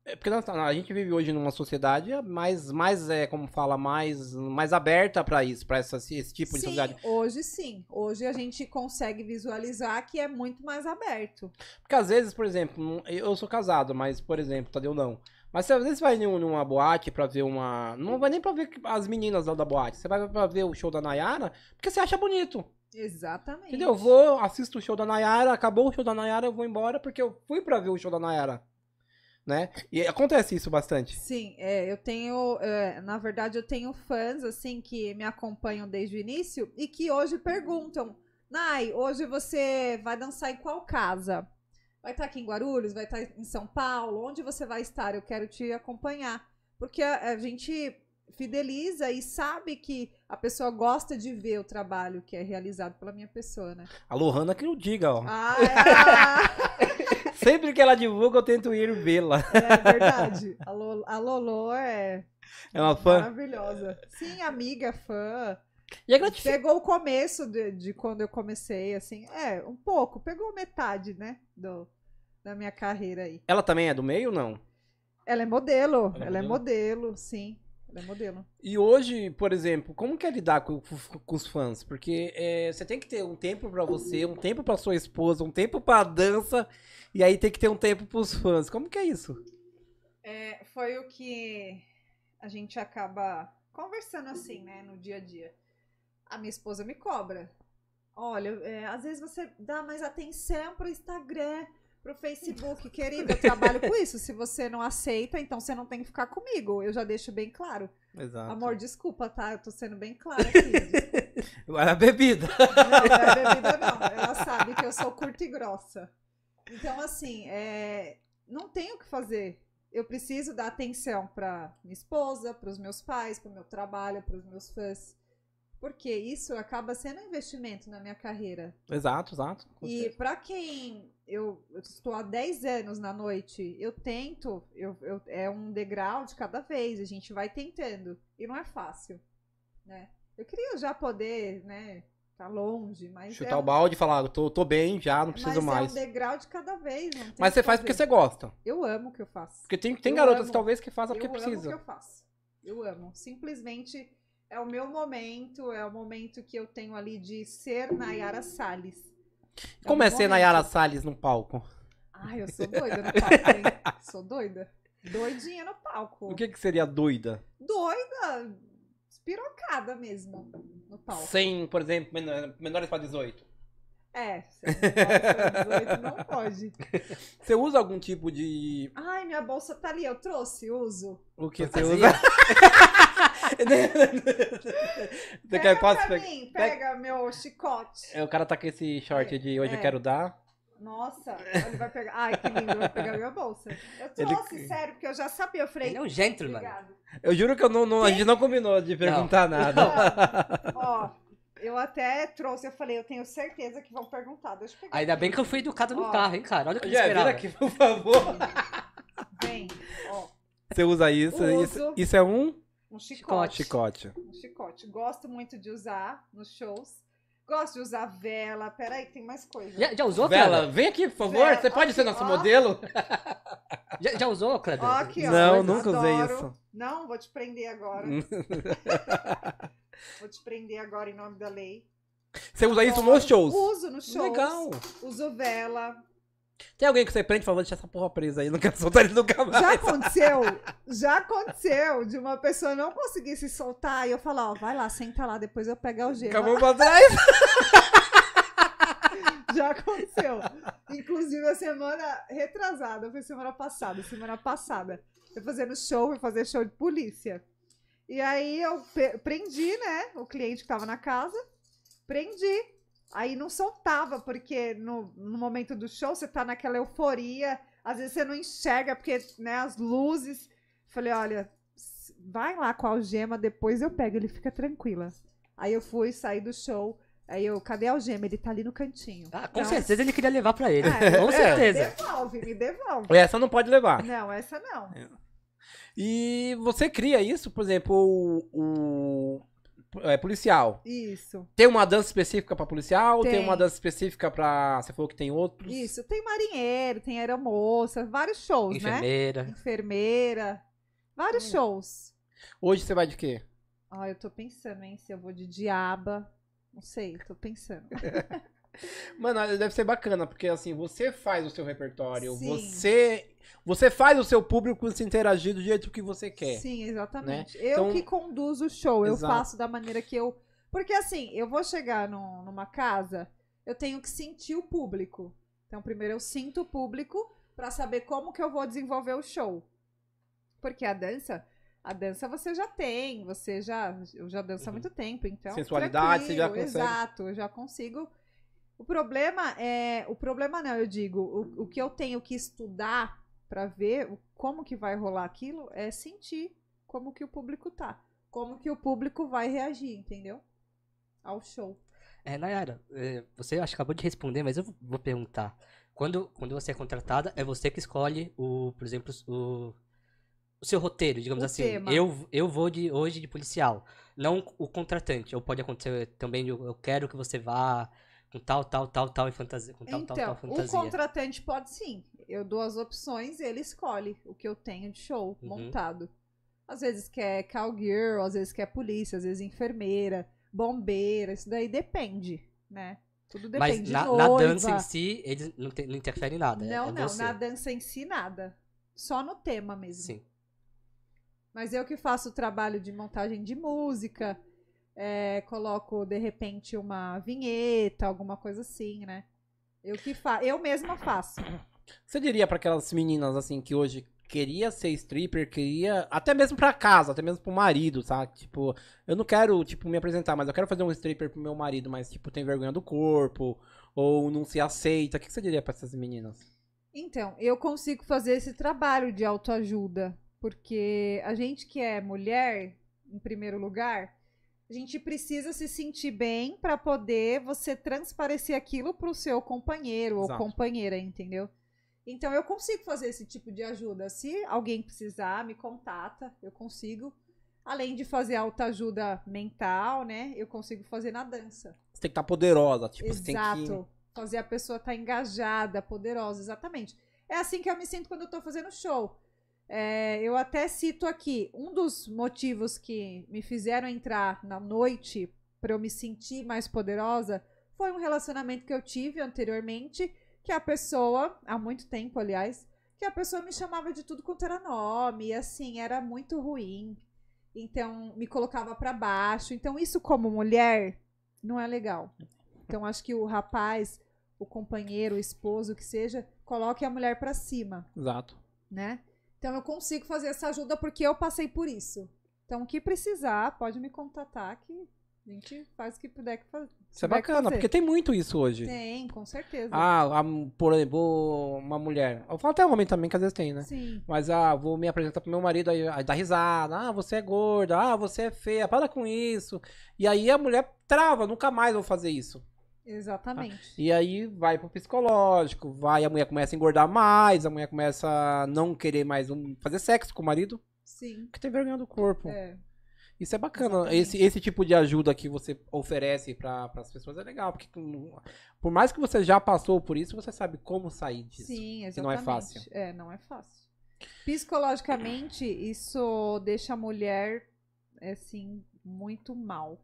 É porque nós- a gente vive hoje numa sociedade mais, mais é, como fala, mais, mais aberta pra isso, pra essa, esse tipo de sim, sociedade. hoje sim. Hoje a gente consegue visualizar que é muito mais aberto. Porque às vezes, por exemplo, eu sou casado, mas, por exemplo, Tadeu não. Mas você às vezes vai num- numa boate pra ver uma. Não vai nem pra ver as meninas lá da boate. Você vai pra ver o show da Nayara porque você acha bonito. Exatamente. Entendeu? Eu vou, assisto o show da Nayara, acabou o show da Nayara, eu vou embora porque eu fui pra ver o show da Nayara. Né? E acontece isso bastante. Sim, é, eu tenho, é, na verdade, eu tenho fãs assim que me acompanham desde o início e que hoje perguntam: Nai, hoje você vai dançar em qual casa? Vai estar aqui em Guarulhos? Vai estar em São Paulo? Onde você vai estar? Eu quero te acompanhar. Porque a, a gente fideliza e sabe que a pessoa gosta de ver o trabalho que é realizado pela minha pessoa, né? A Lohana que eu diga, ó. Ah, <laughs> é, Sempre que ela divulga, eu tento ir vê-la. é verdade. A, Lo- a Lolo é É uma fã. Maravilhosa. Sim, amiga, fã. E é gratificante. Pegou o começo de, de quando eu comecei, assim. É, um pouco. Pegou metade, né? Do, da minha carreira aí. Ela também é do meio ou não? Ela é modelo. Ela é Ela é modelo? modelo, sim. Ela é modelo. E hoje, por exemplo, como que é lidar com, com- os fãs? Porque é, você tem que ter um tempo pra você, um tempo pra sua esposa, um tempo pra dança, e aí tem que ter um tempo pros fãs. Como que é isso? É, foi o que a gente acaba conversando assim, né, no dia a dia. A minha esposa me cobra. Olha, é, às vezes você dá mais atenção pro Instagram, pro Facebook, querido, eu trabalho com isso. Se você não aceita, então você não tem que ficar comigo. Eu já deixo bem claro. Exato. Amor, desculpa, tá? Eu tô sendo bem clara aqui. <laughs> Desculpa. A bebida. Não, não é bebida, não. Ela sabe que eu sou curta e grossa. Então, assim, é, não tenho o que fazer. Eu preciso dar atenção para minha esposa, para os meus pais, para o meu trabalho, para os meus fãs. Porque isso acaba sendo um investimento na minha carreira. Exato, exato. E para quem eu, eu estou há 10 anos na noite, eu tento, eu, eu- é um degrau de cada vez, a gente vai tentando. E não é fácil, né? Eu queria já poder, né, tá longe, mas Chutar é o balde e falar, tô, tô bem já, não preciso mas mais. é um degrau de cada vez. Mas você faz porque você gosta. Eu amo o que eu faço. Porque tem, tem Eu garotas amo. talvez que fazem porque eu amo o precisa. que eu faço. Eu amo. Simplesmente é o meu momento, é o momento que eu tenho ali de ser Nayara Salles. É Como é ser. Nayara Salles no palco? Ai, eu sou doida no palco, hein? <laughs> Sou doida. Doidinha no palco. O que, que seria doida? Doida, espirocada mesmo no palco. Sem, por exemplo, menor- menores pra 18. É, se não pode, não <laughs> pode. Você usa algum tipo de. Ai, minha bolsa tá ali, eu trouxe, uso. O que você Fantasia? usa? <laughs> <laughs> você Pega quer posso pra pegar? mim, pega meu chicote. É, o cara tá com esse short de hoje eu É. quero dar. Nossa, ele vai pegar. Ai, que lindo, vai pegar minha bolsa. Eu Ele- trouxe, sério, porque eu já sabia. Eu falei, Ele é um gentleman. obrigado. Eu juro que eu não, não- a gente não combinou de perguntar nada. Ó, eu até trouxe, eu falei, eu tenho certeza que vão perguntar. Deixa eu pegar. Ainda bem que eu fui educado no Ó. carro, hein, cara? Olha o que eu Já, esperava. aqui, por favor. Vem, ó, Você usa isso. Uso. Isso, isso é um um chicote. chicote. Um chicote. Gosto muito de usar nos shows. Gosto de usar vela. Peraí, que tem mais coisa. Já, já usou, Vela, vem aqui, por favor. Vela, Você pode aqui, ser nosso ó. modelo? <laughs> Já, já usou, Kleber? Ó, aqui, ó. Não, nunca usei adoro. isso. Não, vou te prender agora. <laughs> vou te prender agora em nome da lei. Você usa isso nos shows? Uso nos shows. Legal. Uso vela. Tem alguém que você prende e fala, deixa essa porra presa aí, não quero soltar ele nunca mais. Já aconteceu, <laughs> já aconteceu de uma pessoa não conseguir se soltar e eu falar, ó, vai lá, senta lá, depois eu pego a algema. Acabou pra trás. <laughs> Já aconteceu. Inclusive, a semana retrasada, foi semana passada, semana passada. Eu fazendo show, fui fazer show de polícia. E aí eu prendi, né, o cliente que tava na casa, prendi. Aí não soltava, porque no, no momento do show você tá naquela euforia, às vezes você não enxerga, porque, né, as luzes. Falei, olha, vai lá com a algema, depois eu pego, ele fica tranquila. Aí eu fui, saí do show, aí eu, cadê a algema? Ele tá ali no cantinho. Ah, com Não, certeza ele queria levar pra ele. É, <laughs> com é. certeza. Devolve, me devolve. Essa não pode levar. Não, essa não. E você cria isso, por exemplo, o, o- é, policial. Isso. Tem uma dança específica pra policial? Tem. Tem. uma dança específica pra. Você falou que tem outros? Isso. Tem marinheiro, tem aeromoça, vários shows, né? Enfermeira. Enfermeira. Vários shows. Hoje você vai de quê? Ah, eu tô pensando, hein, se eu vou de diaba. Não sei, tô pensando. <laughs> Mano, deve ser bacana, porque assim, você faz o seu repertório, Sim. você você faz o seu público se interagir do jeito que você quer. Sim, exatamente. né? Eu Então- que conduzo o show, eu Exato. faço da maneira que eu. Porque assim, eu vou chegar num- numa casa, eu tenho que sentir o público. Então, primeiro eu sinto o público pra saber como que eu vou desenvolver o show. Porque a dança, a dança você já tem, você já, eu já danço há muito tempo, então Uhum. Sensualidade, você já consegue. Exato, eu já consigo. O problema é, o problema não, eu digo, o, o que eu tenho que estudar pra ver como que vai rolar aquilo é sentir como que o público tá, como que o público vai reagir, entendeu? Ao show. É, Nayara, é, você acho que acabou de responder, mas eu vou perguntar. Quando, quando você é contratada, é você que escolhe o, por exemplo, o, o seu roteiro, digamos O assim. tema. Eu, eu vou de hoje de policial, não o contratante. Ou pode acontecer também, eu, eu quero que você vá com tal, tal, tal, tal e fantasia, com tal, tal, então, tal o fantasia. contratante pode sim. Eu dou as opções, ele escolhe o que eu tenho de show Uhum. montado. Às vezes quer cowgirl, às vezes quer polícia, às vezes enfermeira, bombeira, isso daí depende, né? Tudo depende. Mas na, na dança em si, eles não, te- não interferem em nada. é- Não, é não, você. na dança em si nada. Só no tema mesmo. Sim. Mas eu que faço o trabalho de montagem de música, é, coloco de repente uma vinheta, alguma coisa assim, né? Eu que fa eu mesma faço. Você diria pra aquelas meninas assim que hoje queria ser stripper, queria até mesmo pra casa, até mesmo pro marido, sabe? Tipo, eu não quero tipo me apresentar, mas eu quero fazer um stripper pro meu marido, mas tipo tem vergonha do corpo ou não se aceita. O que você diria pra essas meninas? Então, eu consigo fazer esse trabalho de autoajuda, porque a gente que é mulher, em primeiro lugar, a gente precisa se sentir bem para poder você transparecer aquilo pro seu companheiro Exato. ou companheira, entendeu? Então eu consigo fazer esse tipo de ajuda. Se alguém precisar, me contata, eu consigo. Além de fazer autoajuda mental, né? Eu consigo fazer na dança. Você tem que estar poderosa, tipo, você tem Exato. que Fazer a pessoa estar engajada, poderosa, exatamente. É assim que eu me sinto quando eu tô fazendo show. É, eu até cito aqui, um dos motivos que me fizeram entrar na noite para eu me sentir mais poderosa foi um relacionamento que eu tive anteriormente, que a pessoa, há muito tempo, aliás, que a pessoa me chamava de tudo quanto era nome, e assim, era muito ruim. Então, me colocava para baixo. Então, isso como mulher não é legal. Então, acho que o rapaz, o companheiro, o esposo, o que seja, coloque a mulher para cima, Exato. né? Então, eu consigo fazer essa ajuda porque eu passei por isso. Então, o que precisar, pode me contatar que a gente faz o que puder que fazer. Isso é bacana, porque tem muito isso hoje. Tem, com certeza. Ah, a- por exemplo, uma mulher. Eu falo até homem também, que às vezes tem, né? Sim. Mas, ah, vou me apresentar pro meu marido, aí, aí dá risada. Ah, você é gorda. Ah, você é feia. Para com isso. E aí a mulher trava, nunca mais vou fazer isso. Exatamente. E aí vai pro psicológico, vai, a mulher começa a engordar mais, a mulher começa a não querer mais um- fazer sexo com o marido, Sim. porque tem vergonha do corpo. É. Isso é bacana. Exatamente. Esse, esse tipo de ajuda que você oferece para as pessoas é legal, porque por mais que você já passou por isso, você sabe como sair disso. Sim, exatamente. não é fácil. É, não é fácil. Psicologicamente, isso deixa a mulher, assim, muito mal.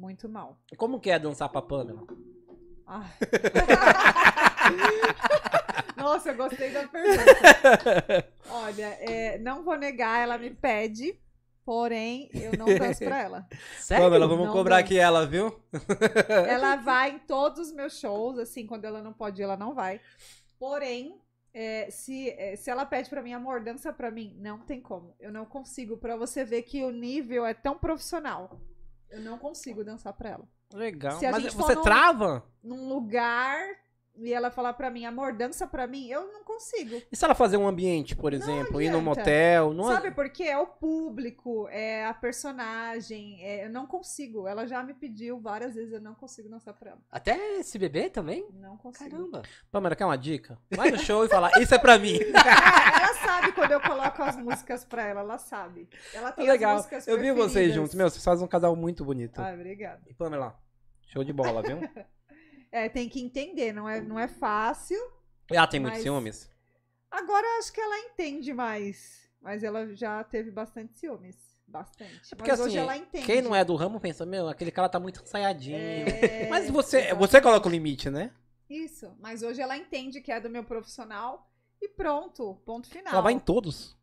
Muito mal. Como que é dançar pra Pamela? Ai. <laughs> Nossa, eu gostei da pergunta. Olha, é, não vou negar, ela me pede, porém eu não danço pra ela. Sério? Pamela, vamos Não cobrar danço. aqui ela, viu? Ela vai em todos os meus shows, assim, quando ela não pode ir, ela não vai. Porém, é, se, é, se ela pede pra mim, amor, dança pra mim, não tem como. Eu não consigo, pra você ver que o nível é tão profissional. Eu não consigo dançar pra ela. Legal. Se a Mas gente você for num- trava? Num lugar e ela falar pra mim, amor, dança pra mim, eu não consigo. E se ela fazer um ambiente, por exemplo, ir num motel? Não... Sabe por quê? É o público, é a personagem, é- eu não consigo. Ela já me pediu várias vezes, eu não consigo dançar pra ela. Até esse bebê também? Não consigo. Caramba. Pamela, quer uma dica? Vai no show e fala, isso é pra mim. <laughs> Ela sabe quando eu coloco as músicas pra ela, ela sabe. Ela tem as Legal. músicas Eu vi vocês juntos. Meu, vocês fazem um casal muito bonito. Ah, obrigada. E Pamela, show de bola, viu? <laughs> É, tem que entender, não é, não é fácil. Ela tem muitos ciúmes? Agora eu acho que ela entende mais. Mas ela já teve bastante ciúmes. Bastante. É porque mas assim, hoje ela entende. quem não é do ramo pensa, meu, aquele cara tá muito ensaiadinho. É, Mas você, exatamente. você coloca o limite, né? Isso. Mas hoje ela entende que é do meu profissional. E pronto, ponto final. Ela vai em todos.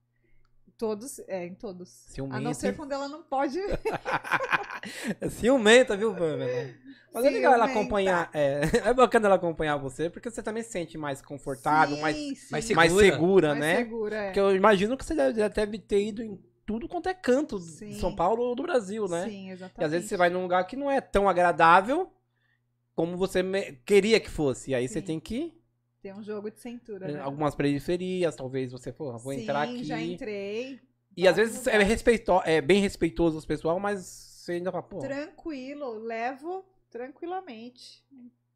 Todos, é, em todos. Ciumenta, A não ser quando ela não pode. <laughs> Ciumenta, viu, Pamela? Mas é legal ela Ciumenta. acompanhar. É, <laughs> é bacana ela acompanhar você, porque você também se sente mais confortável, Sim, mais, sim. mais mais Segura. segura, Mais né? segura, é. Porque eu imagino que você deve, já deve ter ido em tudo quanto é canto de Sim. São Paulo ou do Brasil, né? Sim, exatamente. E às vezes você vai num lugar que não é tão agradável como você queria que fosse. E aí você tem que. Tem um jogo de cintura, né? Algumas periferias, talvez você, pô, vou Sim, entrar aqui. já entrei. E às vezes é, respeito, é bem respeitoso os pessoal, mas você ainda fala, pô. Tranquilo, levo tranquilamente.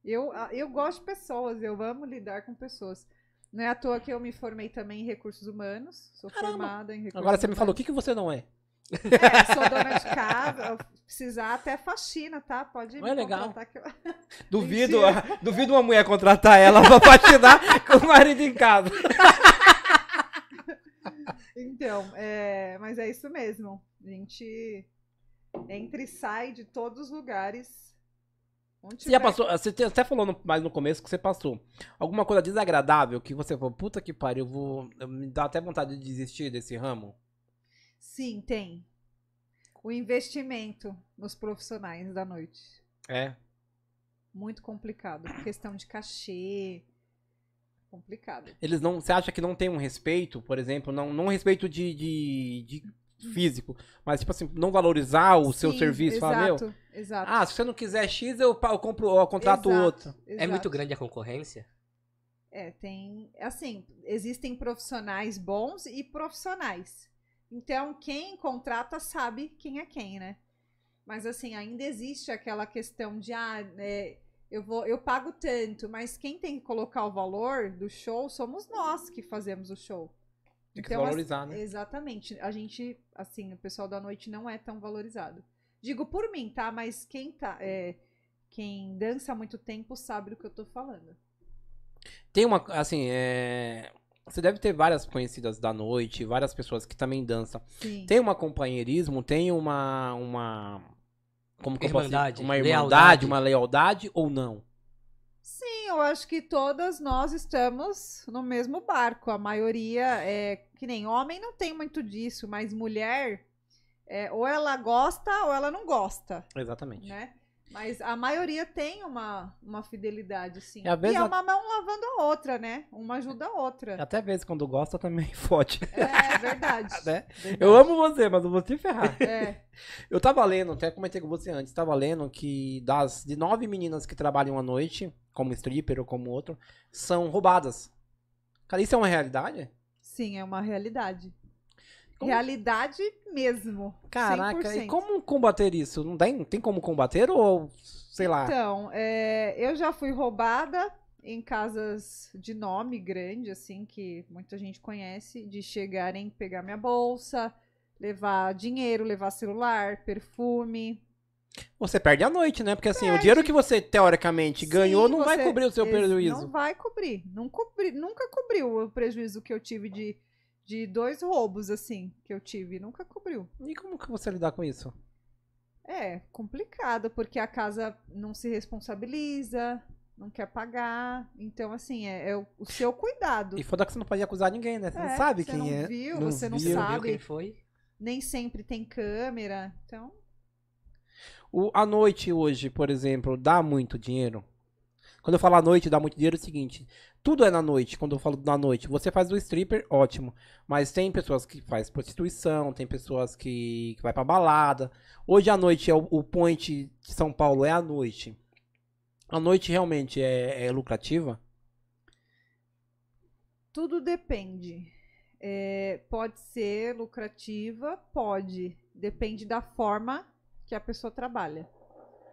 Eu, eu gosto de pessoas, eu amo lidar com pessoas. Não é à toa que eu me formei também em recursos humanos. Sou Caramba. formada em recursos Agora você me falou, o humanos. que, que você não é? É, sou dona de <laughs> casa, precisar até faxina, tá? Pode me É legal. eu... <laughs> Duvido, Mentira. duvido uma mulher contratar ela pra patinar <laughs> com o marido em casa. Então, é, mas é isso mesmo. A gente entra e sai de todos os lugares. Você já passou, você até falou no- mais no começo que você passou. Alguma coisa desagradável que você falou, puta que pariu, eu vou. eu- Me dá até vontade de desistir desse ramo? Sim, tem. O investimento nos profissionais da noite. É. Muito complicado. Questão de cachê. Complicado. Eles não. Você acha que não tem um respeito, por exemplo, não, não um respeito de, de, de físico, mas tipo assim, não valorizar o seu Sim, serviço? Falar, meu, Exato, exato. ah, se você não quiser X, eu, eu compro, eu contrato Exato, outro. É exato. muito grande a concorrência? É, tem. Assim, existem profissionais bons e profissionais. Então, quem contrata sabe quem é quem, né? Mas, assim, ainda existe aquela questão de, ah, é, eu, vou, eu pago tanto, mas quem tem que colocar o valor do show somos nós que fazemos o show. Tem que Então, valorizar, assim, né? Exatamente. A gente, assim, o pessoal da noite não é tão valorizado. Digo por mim, tá? Mas quem tá. é, quem dança há muito tempo sabe do que eu tô falando. Tem uma, assim, é... Você deve ter várias conhecidas da noite, várias pessoas que também dançam. Sim. Tem uma companheirismo, tem uma. uma como que eu posso dizer? Irmandade, Uma irmandade, lealdade. uma lealdade ou não? Sim, eu acho que todas nós estamos no mesmo barco. A maioria é que nem homem não tem muito disso, mas mulher é, ou ela gosta ou ela não gosta, Exatamente. né? Mas a maioria tem uma, uma fidelidade, sim. E às E vezes é a- uma mão lavando a outra, né? Uma ajuda a outra. Até vezes quando gosta também <laughs> fode. É verdade. Né? verdade. Eu amo você, mas eu vou te ferrar. É, Eu tava lendo, até comentei com você antes, tava lendo que das de nove meninas que trabalham à noite, como stripper ou como outro, são roubadas. Cara, isso é uma realidade? sim, é uma realidade. Como- Realidade mesmo. Caraca, 100%. e como combater isso? Não tem, tem como combater ou sei lá? Então, é, eu já fui roubada em casas de nome grande, assim, que muita gente conhece, de chegarem, pegar minha bolsa, levar dinheiro, levar celular, perfume. Você perde a noite, né? Porque assim, o dinheiro que você teoricamente ganhou Sim, não vai cobrir o seu prejuízo. Não vai cobrir. Não cobri, nunca cobriu o prejuízo que eu tive de, de dois roubos, assim, que eu tive. Nunca cobriu. E como que você lidar com isso? É complicado, porque a casa não se responsabiliza, não quer pagar. Então, assim, é, é o, o seu cuidado. E foda que você não pode acusar ninguém, né? Você É, não sabe você quem não é. viu, não você não viu. sabe. Viu quem foi? Nem sempre tem câmera. Então, O, a noite hoje, por exemplo, dá muito dinheiro? Quando eu falo à noite, dá muito dinheiro é o seguinte: tudo é na noite. Quando eu falo na noite, você faz o stripper, ótimo. Mas tem pessoas que faz prostituição, tem pessoas que, que vai pra balada. Hoje à noite é o, o point de São Paulo é à noite. A noite realmente é, é lucrativa? tudo depende. É, pode ser lucrativa, pode. Depende da forma que a pessoa trabalha.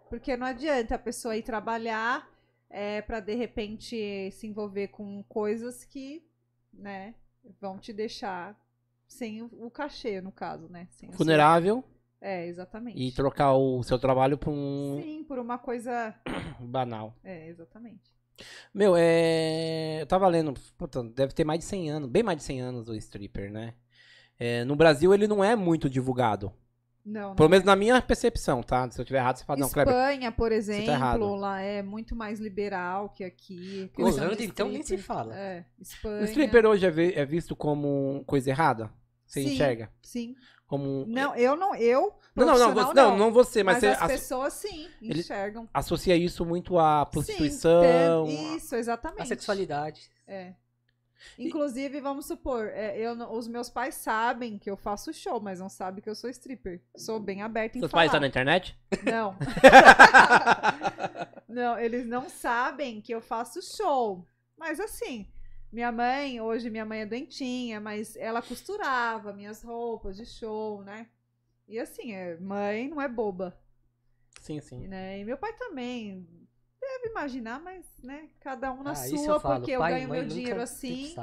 Porque não adianta a pessoa ir trabalhar é, para de repente se envolver com coisas que, né, vão te deixar sem o, cachê, no caso, né? Sem Vulnerável É, exatamente. e trocar o seu trabalho por um Sim, por uma coisa. <coughs> banal. É, exatamente. Meu, é. Eu tava lendo, puta, deve ter mais de 100 anos, bem mais de 100 anos o stripper, né? É, no Brasil ele não é muito divulgado. Não, Pelo não menos na minha percepção, tá? Se eu tiver errado, você fala, não, Kleber. Espanha, por tá exemplo, errado. lá é muito mais liberal que aqui. Holanda, então, nem se fala. É, Espanha. O stripper hoje é, é visto como coisa errada? Você Sim. enxerga? Sim. Como. Não, eu não, eu. não, não, não, você, não, não você, mas, Mas, você as asso- pessoas sim enxergam. associa isso muito à Sim, prostituição. tem- isso, exatamente. A sexualidade. É. Inclusive, vamos supor, é, eu, os meus pais sabem que eu faço show, mas não sabem que eu sou stripper. Sou bem aberta em Seus falar. pais estão na internet? Não. <laughs> não, eles não sabem que eu faço show. Mas assim, minha mãe, hoje minha mãe é doentinha, mas ela costurava minhas roupas de show, né? E assim, é, mãe não é boba, Sim, sim. né? E meu pai também deve imaginar, mas, né, cada um na Ah, sua, eu falo. porque eu Pai ganho mãe meu dinheiro assim,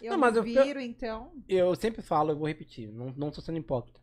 eu Não, mas eu- viro, então Eu sempre falo, eu vou repetir, não, não tô sendo hipócrita.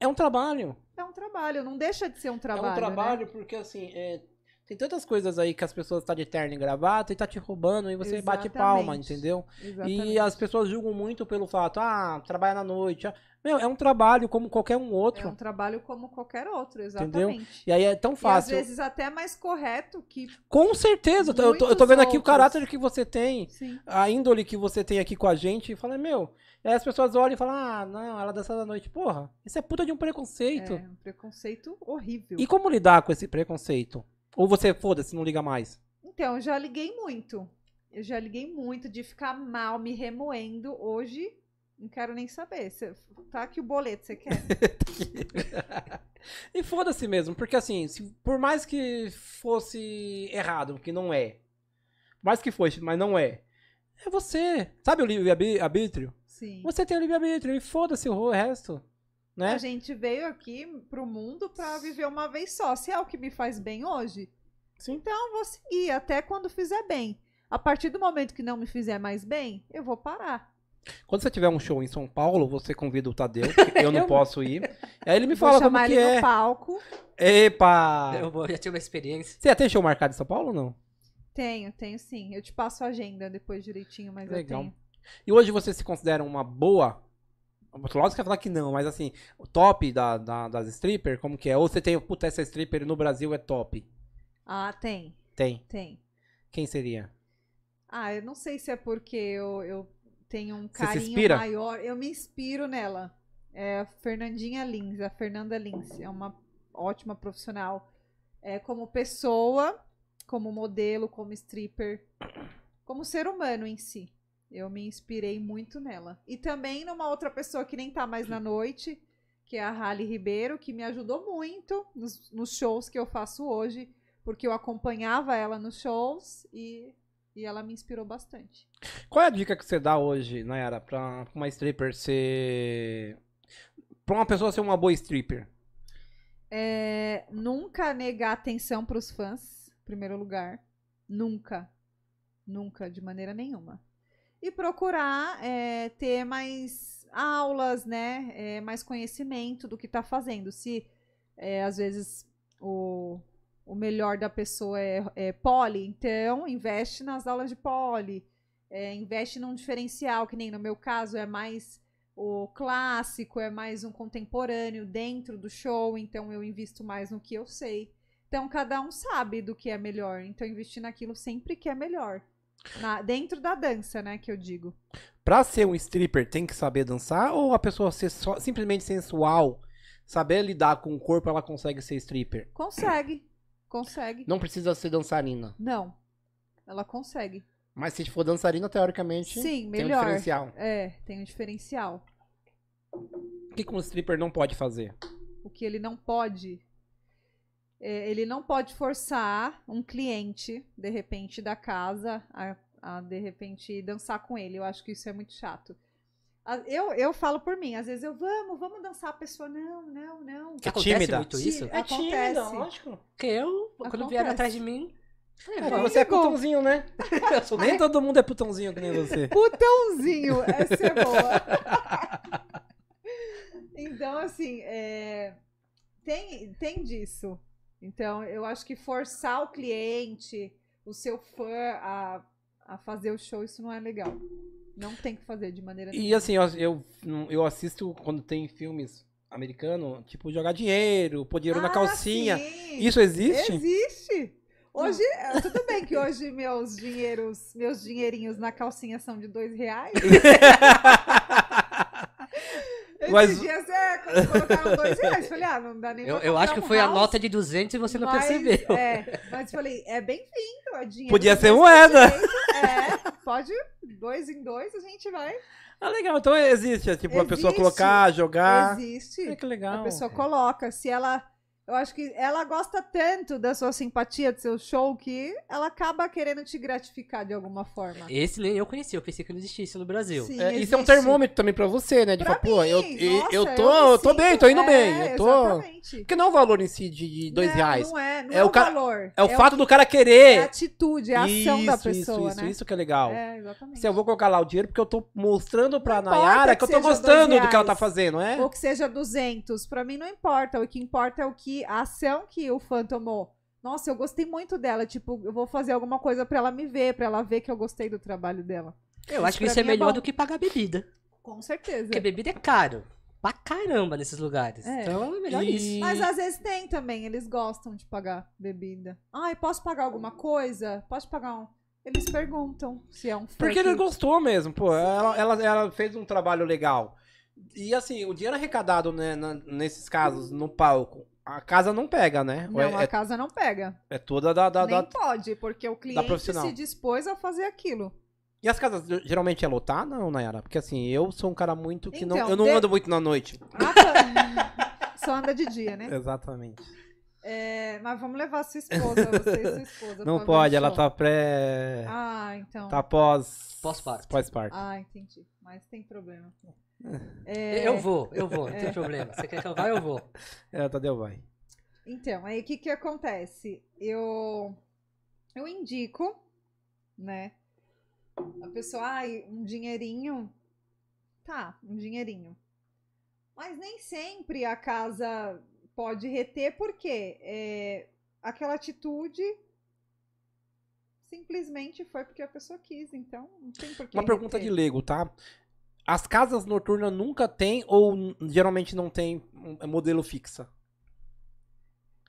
É um trabalho. é um trabalho, não deixa de ser um trabalho, é um né? trabalho porque, assim, é, tem tantas coisas aí que as pessoas estão de terno e gravata e tá te roubando e você bate palma, Exatamente. entendeu? Exatamente. E as pessoas julgam muito pelo fato, ah, trabalha na noite. ah. Meu, é um trabalho como qualquer um É outro. um trabalho como qualquer outro, Entendeu? exatamente. E aí é tão E às fácil. vezes até mais correto que. Com certeza, eu tô- eu tô, vendo aqui o caráter que você tem, Sim. a índole que você tem aqui com a gente e fala, meu. E aí as pessoas olham e falam, ah, não, ela dança da noite. Porra, isso é puta de um preconceito. É um preconceito horrível. E como lidar com esse preconceito? Ou você, foda-se, não liga mais? Então, eu já liguei muito. Eu já liguei muito de ficar mal, me remoendo. Hoje, não quero nem saber. Cê- tá aqui o boleto, você quer? <laughs> E foda-se mesmo, porque assim, se- por mais que fosse errado, que não é. Por mais que fosse, mas não é. É você. Sabe o livre-arbítrio? Sim. Você tem o livre-arbítrio e foda-se o resto. Né? A gente veio aqui pro mundo pra viver uma vez só. Se é o que me faz bem hoje, Sim. então eu vou seguir até quando fizer bem. A partir do momento que não me fizer mais bem, eu vou parar. Quando você tiver um show em São Paulo, você convida o Tadeu, <laughs> que eu não Eu- posso ir. <laughs> Aí ele me vou fala como chamar que ele é. no palco. Epa! Eu vou- já tive uma experiência. Você já tem show marcado em São Paulo ou não? Tenho, tenho sim. Eu te passo a agenda depois direitinho, mas Legal. eu tenho. E hoje você se considera uma boa. Lógico que vai falar que não, mas assim, o top da, da- das stripper, como que é? Ou você tem, puta, essa stripper no Brasil é top? Ah, tem, Tem. tem. Quem seria? Ah, eu não sei se é porque eu, eu tenho um carinho inspira? maior. Eu me inspiro nela. É a Fernandinha Lins, a Fernanda Lins. É uma ótima profissional. É, como pessoa, como modelo, como stripper, como ser humano em si. Eu me inspirei muito nela. E também numa outra pessoa que nem tá mais na noite, que é a Rally Ribeiro, que me ajudou muito nos, nos shows que eu faço hoje, porque eu acompanhava ela nos shows e, e ela me inspirou bastante. Qual é a dica que você dá hoje, Nayara, pra uma stripper ser. Pra uma pessoa ser uma boa stripper? É, nunca negar atenção pros fãs, em primeiro lugar. Nunca. Nunca, de maneira nenhuma. E procurar é, ter mais aulas, né? é, mais conhecimento do que tá fazendo. Se é, às vezes o, o melhor da pessoa é, é poli, então investe nas aulas de poli. É, investe num diferencial, que nem no meu caso é mais o clássico, é mais um contemporâneo dentro do show, então eu invisto mais no que eu sei. Então cada um sabe do que é melhor, então investir naquilo sempre que é melhor. Na- dentro da dança, né, que eu digo. Pra ser um stripper, tem que saber dançar? Ou a pessoa ser só- simplesmente sensual, saber lidar com o corpo, ela consegue ser stripper? Consegue. Consegue. Não precisa ser dançarina. Não. Ela consegue. Mas se for dançarina, teoricamente, Sim, tem um melhor. diferencial. É, tem um diferencial. O que, que um stripper não pode fazer? O que ele não pode. É, ele não pode forçar um cliente, de repente, da casa a, a, de repente, dançar com ele. Eu acho que isso é muito chato. Eu, eu falo por mim, às vezes eu, vamos, vamos dançar, a pessoa, não, não, não. É Acontece tímida. muito isso? é- Acontece. lógico. Porque eu, quando vieram atrás de mim, É, é, você é putãozinho, né? <laughs> Nem todo mundo é putãozinho que nem você. <laughs> Putãozinho, essa é boa. <laughs> então, assim, é, tem, tem disso. Então, eu acho que forçar o cliente, o seu fã, a, a fazer o show, isso não é legal. Não tem que fazer de maneira E nenhuma. assim, eu, eu, eu assisto quando tem filmes americanos, tipo, jogar dinheiro, pôr dinheiro na Ah, calcinha. sim. Isso existe? Existe. Hoje, é, tudo bem que hoje meus dinheiros, meus dinheirinhos na calcinha são de dois reais. <laughs> Esses Mas- dias é, quando colocaram dois reais, falei, ah, não dá nem Eu, eu acho que um foi a house, nota de 200 e você não mas, percebeu. É, mas falei, é bem-vindo, é dinheiro. Podia ser moeda. É, pode, dois em dois, a gente vai. Ah, legal. Então existe, é, tipo, a pessoa Existe. colocar, jogar. Existe. É, que legal. A pessoa coloca, se ela. Eu acho que ela gosta tanto da sua simpatia, do seu show, que ela acaba querendo te gratificar de alguma forma. Esse nem eu conhecia, eu pensei que não existisse no Brasil. Sim, É, isso é um termômetro também pra você, né? De Pra falar, pô, eu, mim, nossa, eu tô, eu tô bem, tô indo sinto- bem. é, Eu tô. Exatamente. Porque não é o valor em si de, dois Não, reais. Não é, não É é, o o cara- valor. É o é fato do cara É a querer. atitude, é a ação da pessoa, isso, né? isso que é legal. É, exatamente. Se eu vou colocar lá o dinheiro, porque eu tô mostrando pra Não Nayara que que eu tô gostando do que ela tá fazendo, é? Ou que seja 200, pra mim não importa. O que importa é o que a ação que o fã tomou. Nossa, eu gostei muito dela. Tipo, eu vou fazer alguma coisa pra ela me ver, pra ela ver que eu gostei do trabalho dela. Eu acho que isso é é melhor bom. do que pagar bebida. Com certeza. Porque bebida é caro. Pra caramba nesses lugares. É. Então é melhor E- isso. Mas às vezes tem também, eles gostam de pagar bebida. Ai, posso pagar alguma coisa? Pode pagar um. Eles perguntam se é um fã Porque que- ele gostou mesmo, pô. Ela, ela, ela fez um trabalho legal. E assim, o dinheiro arrecadado né, na- nesses casos, no palco, a casa não pega, né? Não, é, a casa não pega. é toda da, da, Nem da- pode, porque o cliente se dispôs a fazer aquilo. E as casas geralmente é lotada ou Nayara? Porque assim, eu sou um cara muito que não. Então, Eu não de- ando muito na noite. Ah, tá. <laughs> Só anda de dia, né? Exatamente. É, mas vamos levar sua esposa, você e sua esposa. <laughs> Não pode, ela show. tá pré. Ah, então. Tá pós. Pós-parto. Pós-parto. Ah, entendi. Mas tem problema. É, Eu vou, eu vou, não tem problema. Você quer que eu vá, eu vou. É, Tadeu vai. Então, aí o que que acontece? Eu eu indico, né? A pessoa, ai, um dinheirinho. Tá, um dinheirinho. Mas nem sempre a casa pode reter, porque é, aquela atitude simplesmente foi porque a pessoa quis, então não tem por que Uma pergunta de reter. leigo, tá? As casas noturnas nunca tem ou geralmente não tem um- é modelo fixa?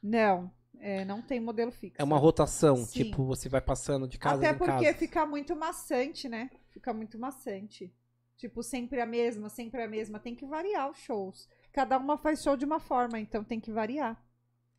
Não, é, não tem modelo fixo. É uma rotação, Sim. tipo, você vai passando de casa Até em porque casa. fica muito maçante, né? Fica muito maçante. Tipo, sempre a mesma, sempre a mesma. Tem que variar os shows. Cada uma faz show de uma forma, então tem que variar.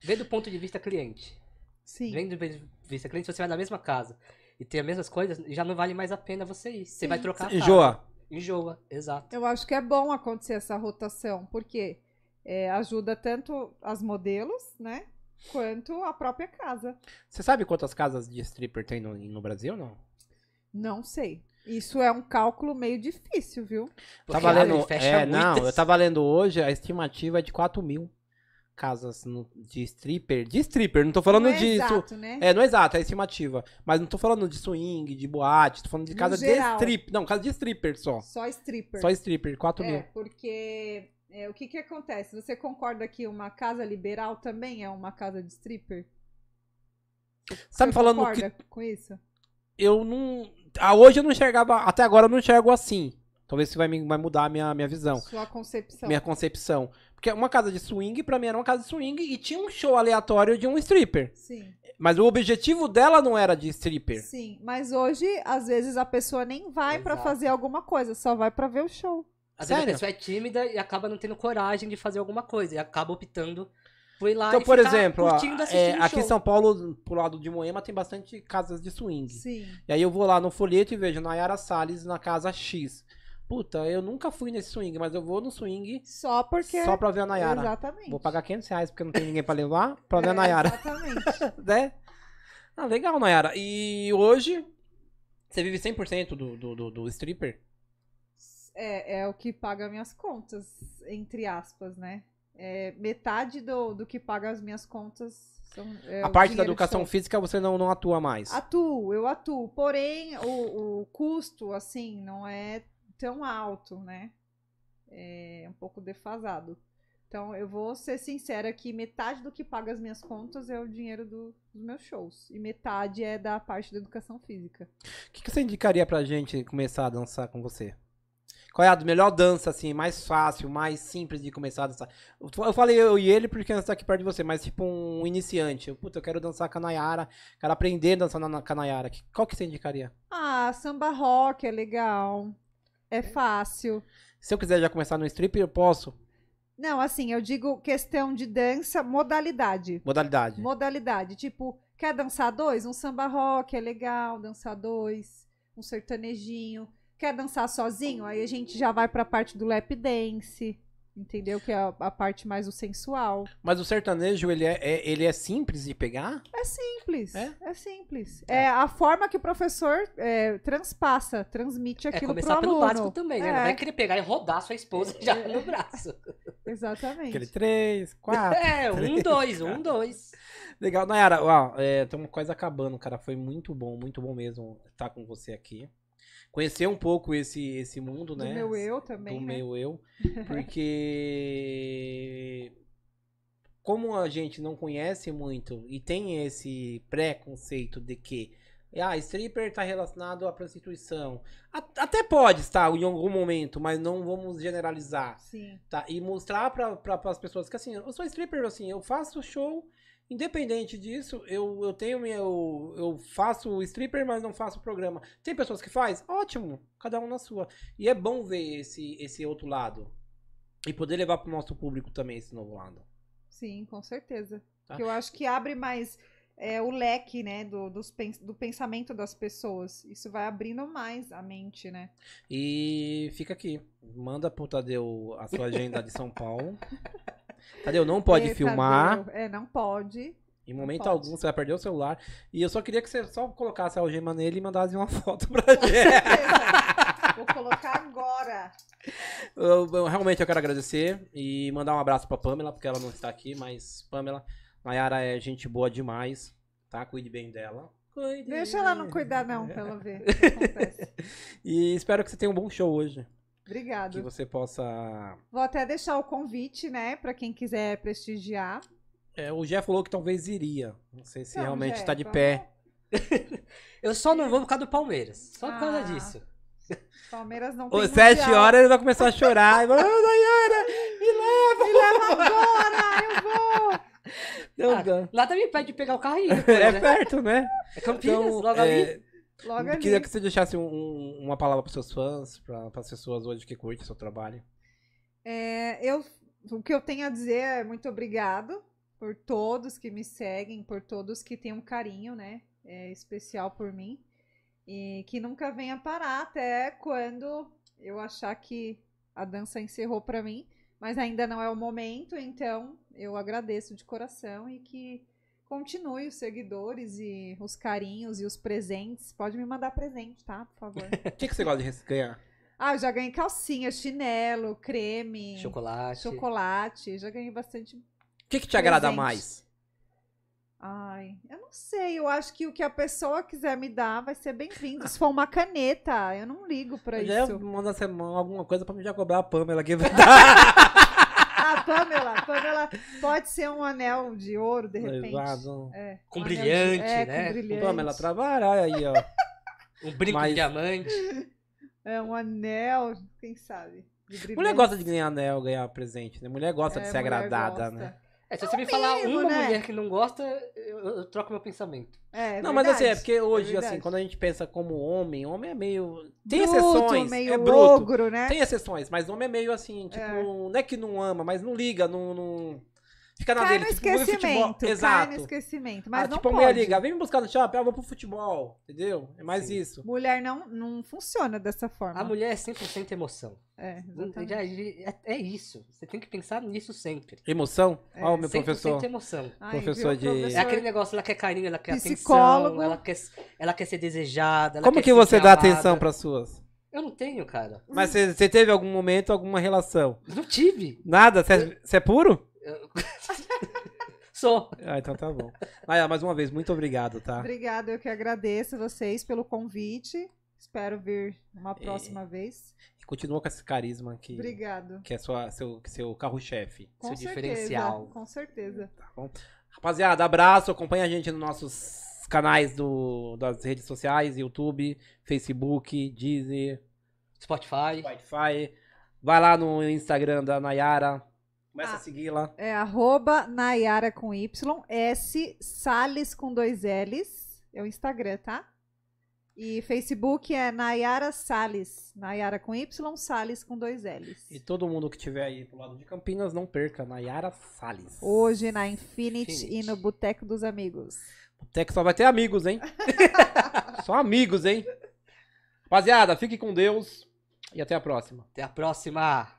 Vê do ponto de vista cliente. Sim. Vem do ponto de vista cliente, se você vai na mesma casa e tem as mesmas coisas, já não vale mais a pena você ir. Você Sim. vai trocar a casa. Enjoa. Enjoa, exato. Eu acho que é bom acontecer essa rotação, porque é, ajuda tanto as modelos, né? Quanto a própria casa. Você sabe quantas casas de stripper tem no, no Brasil, não? Não sei. Isso é um cálculo meio difícil, viu? Porque e fecha É, não, eu tava lendo hoje, a estimativa é de 4 mil casas de stripper. De stripper, não tô falando não é disso. exato, né? É, não é exato, é estimativa. Mas não tô falando de swing, de boate, tô falando de casa de geral. strip. Não, casa de stripper só. Só stripper. Só stripper, 4 É, mil. porque é, o que que acontece? Você concorda que uma casa liberal também é uma casa de stripper? Você falando que concorda com isso? eu não. Ah, hoje eu não enxergava. Até agora eu não enxergo assim. Talvez isso vai, me- vai mudar a minha, minha visão. Sua concepção. Minha concepção. Porque uma casa de swing, pra mim, era uma casa de swing e tinha um show aleatório de um stripper. Sim, Mas o objetivo dela não era de stripper. sim. Mas hoje, às vezes, a pessoa nem vai pra Exato. fazer alguma coisa, só vai pra ver o show. Às vezes a Sério? pessoa é tímida e acaba não tendo coragem de fazer alguma coisa. E acaba optando por ir lá Então, e por ficar exemplo, curtindo, é, aqui em. São Paulo, pro lado de Moema, tem bastante casas de swing. Sim. E aí eu vou lá no folheto e vejo Nayara Salles na casa X. Puta, eu nunca fui nesse swing, mas eu vou no swing Só porque. só pra ver a Nayara. Exatamente. Vou pagar 500 reais porque não tem ninguém pra levar, pra ver a Nayara. Exatamente. <laughs> né? Ah, legal, Nayara. E hoje, você vive 100% do, do, do, do stripper? É, é o que paga minhas contas, entre aspas, né? É, metade do, do que paga as minhas contas são. é a parte da educação física você não, não atua mais. Atuo, eu atuo. Porém, o, o custo, assim, não é tão alto, né? É um pouco defasado. Então, eu vou ser sincera que metade do que paga as minhas contas é o dinheiro do- dos meus shows. E metade é da parte da educação física. O que, que você indicaria pra gente começar a dançar com você? Qual é a melhor dança, assim, mais fácil, mais simples de começar a dançar? Eu falei eu e ele porque nós tá aqui perto de você, mas tipo um iniciante. Eu, Puta, eu quero dançar com a Nayara, quero aprender a dançar na, com a Nayara. Qual que você indicaria? Ah, samba rock é legal. É fácil. Se eu quiser já começar no strip, eu posso? Não, assim, eu digo questão de dança, modalidade. Modalidade. Modalidade. Tipo, quer dançar dois? Um samba rock é legal, dançar dois. Um sertanejinho. Quer dançar sozinho? Aí a gente já vai pra parte do lap dance. Entendeu? Que é a, a parte mais o sensual. Mas o sertanejo, ele é, é- ele é simples de pegar? É simples. É? É, simples. É a forma que o professor é, transpassa, transmite É aquilo pro começar pelo aluno. básico também, né? Não É. vai querer pegar e rodar sua esposa já no braço. <laughs> Exatamente. Aquele três, quatro. <laughs> É, um, dois, um, dois. Legal, Nayara, ó, estamos quase acabando, cara. Foi muito bom, muito bom mesmo estar com você aqui. Conhecer um pouco esse, esse mundo, Do né? meu eu também, do né? meu eu. <laughs> Porque como a gente não conhece muito e tem esse preconceito de que ah, stripper tá relacionado à prostituição. Até pode estar em algum momento, mas não vamos generalizar. Sim. Tá? E mostrar para pra, as pessoas que assim, eu sou stripper, assim, eu faço show, independente disso, eu, eu tenho meu. Eu faço stripper, mas não faço programa. Tem pessoas que faz? Ótimo, cada um na sua. E é bom ver esse, esse outro lado. E poder levar pro nosso público também esse novo lado. Sim, com certeza. Tá. Que eu acho que abre mais é, o leque, né, do, dos do pensamento das pessoas. Isso vai abrindo mais a mente, né? E fica aqui. Manda pro Tadeu a sua agenda de São Paulo. <laughs> Tadeu não pode filmar. Tadeu, É, não pode. Em momento pode. algum, você vai perder o celular. E eu só queria que você só colocasse a algema nele e mandasse uma <laughs> foto pra gente. Vou colocar agora. Eu- eu- realmente eu quero agradecer e mandar um abraço pra Pamela, porque ela não está aqui, mas Pamela, Nayara é gente boa demais, tá? Cuide bem dela. Cuide Deixa ela não cuidar, não, pra ela ver. <laughs> E espero que você tenha um bom show hoje. Que Obrigado. você possa. Vou até deixar o convite, né, pra quem quiser prestigiar. É, o Jeff falou que talvez iria. Não sei se Não, realmente Jeff, está de pé. <laughs> Eu só não vou por causa do Palmeiras. Só por causa Ah. disso. Palmeiras não tem Às sete mundial. horas ele vai começar a chorar. E vai, ah, Nayara, me leva! Me leva agora, eu vou. Não, Ah. Lá também pede pegar o carrinho. <laughs> depois, É né? perto, né? É Campinas, Então, logo ali. Logo eu ali. queria que você deixasse um- um- uma palavra para seus fãs, para as pessoas hoje que curtem seu trabalho. É, eu, o que eu tenho a dizer é muito obrigado por todos que me seguem, por todos que têm um carinho, né, é, especial por mim e que nunca venha parar até quando eu achar que a dança encerrou pra mim, mas ainda não é o momento, então eu agradeço de coração e que continue os seguidores e os carinhos e os presentes. Pode me mandar presente, tá? Por favor. <laughs> O que, que você gosta de ganhar? ah, eu já ganhei calcinha, chinelo, creme, Chocolate. chocolate, já ganhei bastante. O que, que te agrada Presente. mais? Ai, eu não sei, eu acho que o que a pessoa quiser me dar vai ser bem-vindo. Se for uma caneta, eu não ligo pra Eu <laughs> já isso. ia mandar você alguma coisa pra me já cobrar a Pamela aqui. <laughs> Exato. Pamela, Pamela, pode ser um anel de ouro, de repente. É, Com um anel de- brilhante, é, né? Com brilhante. Pamela, trabalha aí, ó. <laughs> Um brinco Mas- de diamante. É um anel, quem sabe? de Mulher brilhante. gosta de ganhar anel, ganhar presente, né? Mulher gosta de É, ser mulher agradada, gosta. né? É, se você me falar uma né? mulher que não gosta, eu, eu troco meu pensamento. É, não, mas assim, é verdade, porque hoje, verdade. assim, quando a gente pensa como homem, homem é meio. Tem Bruto, exceções. meio é bruto. ogro, né? Tem exceções, mas homem é meio assim, tipo, É. não é que não ama, mas não liga, não. não... Fica na Cai dele, no tipo, esquecimento, futebol. cai Exato. no esquecimento. Mas ah, não tipo, a pode. mulher liga, vem me buscar no shopping, ah, vou pro futebol, entendeu? É mais Sim. isso. Mulher não, não funciona dessa forma. A mulher é 100% emoção. É, exatamente. já- É, é isso. Você tem que pensar nisso sempre. Emoção? É, Ó, o meu 100% professor. emoção. Ai, professor viu, de- É aquele negócio, ela quer carinho, ela quer Psicólogo. atenção, ela quer, ela quer ser desejada. ela Como quer que você dá amada. atenção pras suas? Eu não tenho, cara. Mas você teve algum momento, alguma relação? Não tive. Nada? Você é, você é puro? <laughs> Sou. Ah, então tá bom. Nayara, mais uma vez, muito obrigado, tá? Obrigada, eu que agradeço vocês pelo convite. Espero vir uma próxima vez. E continua com esse carisma que, Obrigado. que é sua, seu, seu carro-chefe. Seu certeza, diferencial. Com certeza. Tá bom? Rapaziada, abraço, acompanha a gente nos nossos canais do, das redes sociais, YouTube, Facebook, Deezer, Spotify. Spotify. Vai lá no Instagram da Nayara. Começa Ah. a seguir lá. É arroba Nayara com Y, S Salles com dois L's. É o Instagram, tá? E Facebook é Nayara Salles. Nayara com Y, Salles com dois L's. E todo mundo que estiver aí pro lado de Campinas, não perca, Nayara Salles. Hoje na Infinity, Infinity. e no Boteco dos Amigos. Até que só vai ter amigos, hein? <laughs> só amigos, hein? Rapaziada, fique com Deus e até a próxima. Até a próxima.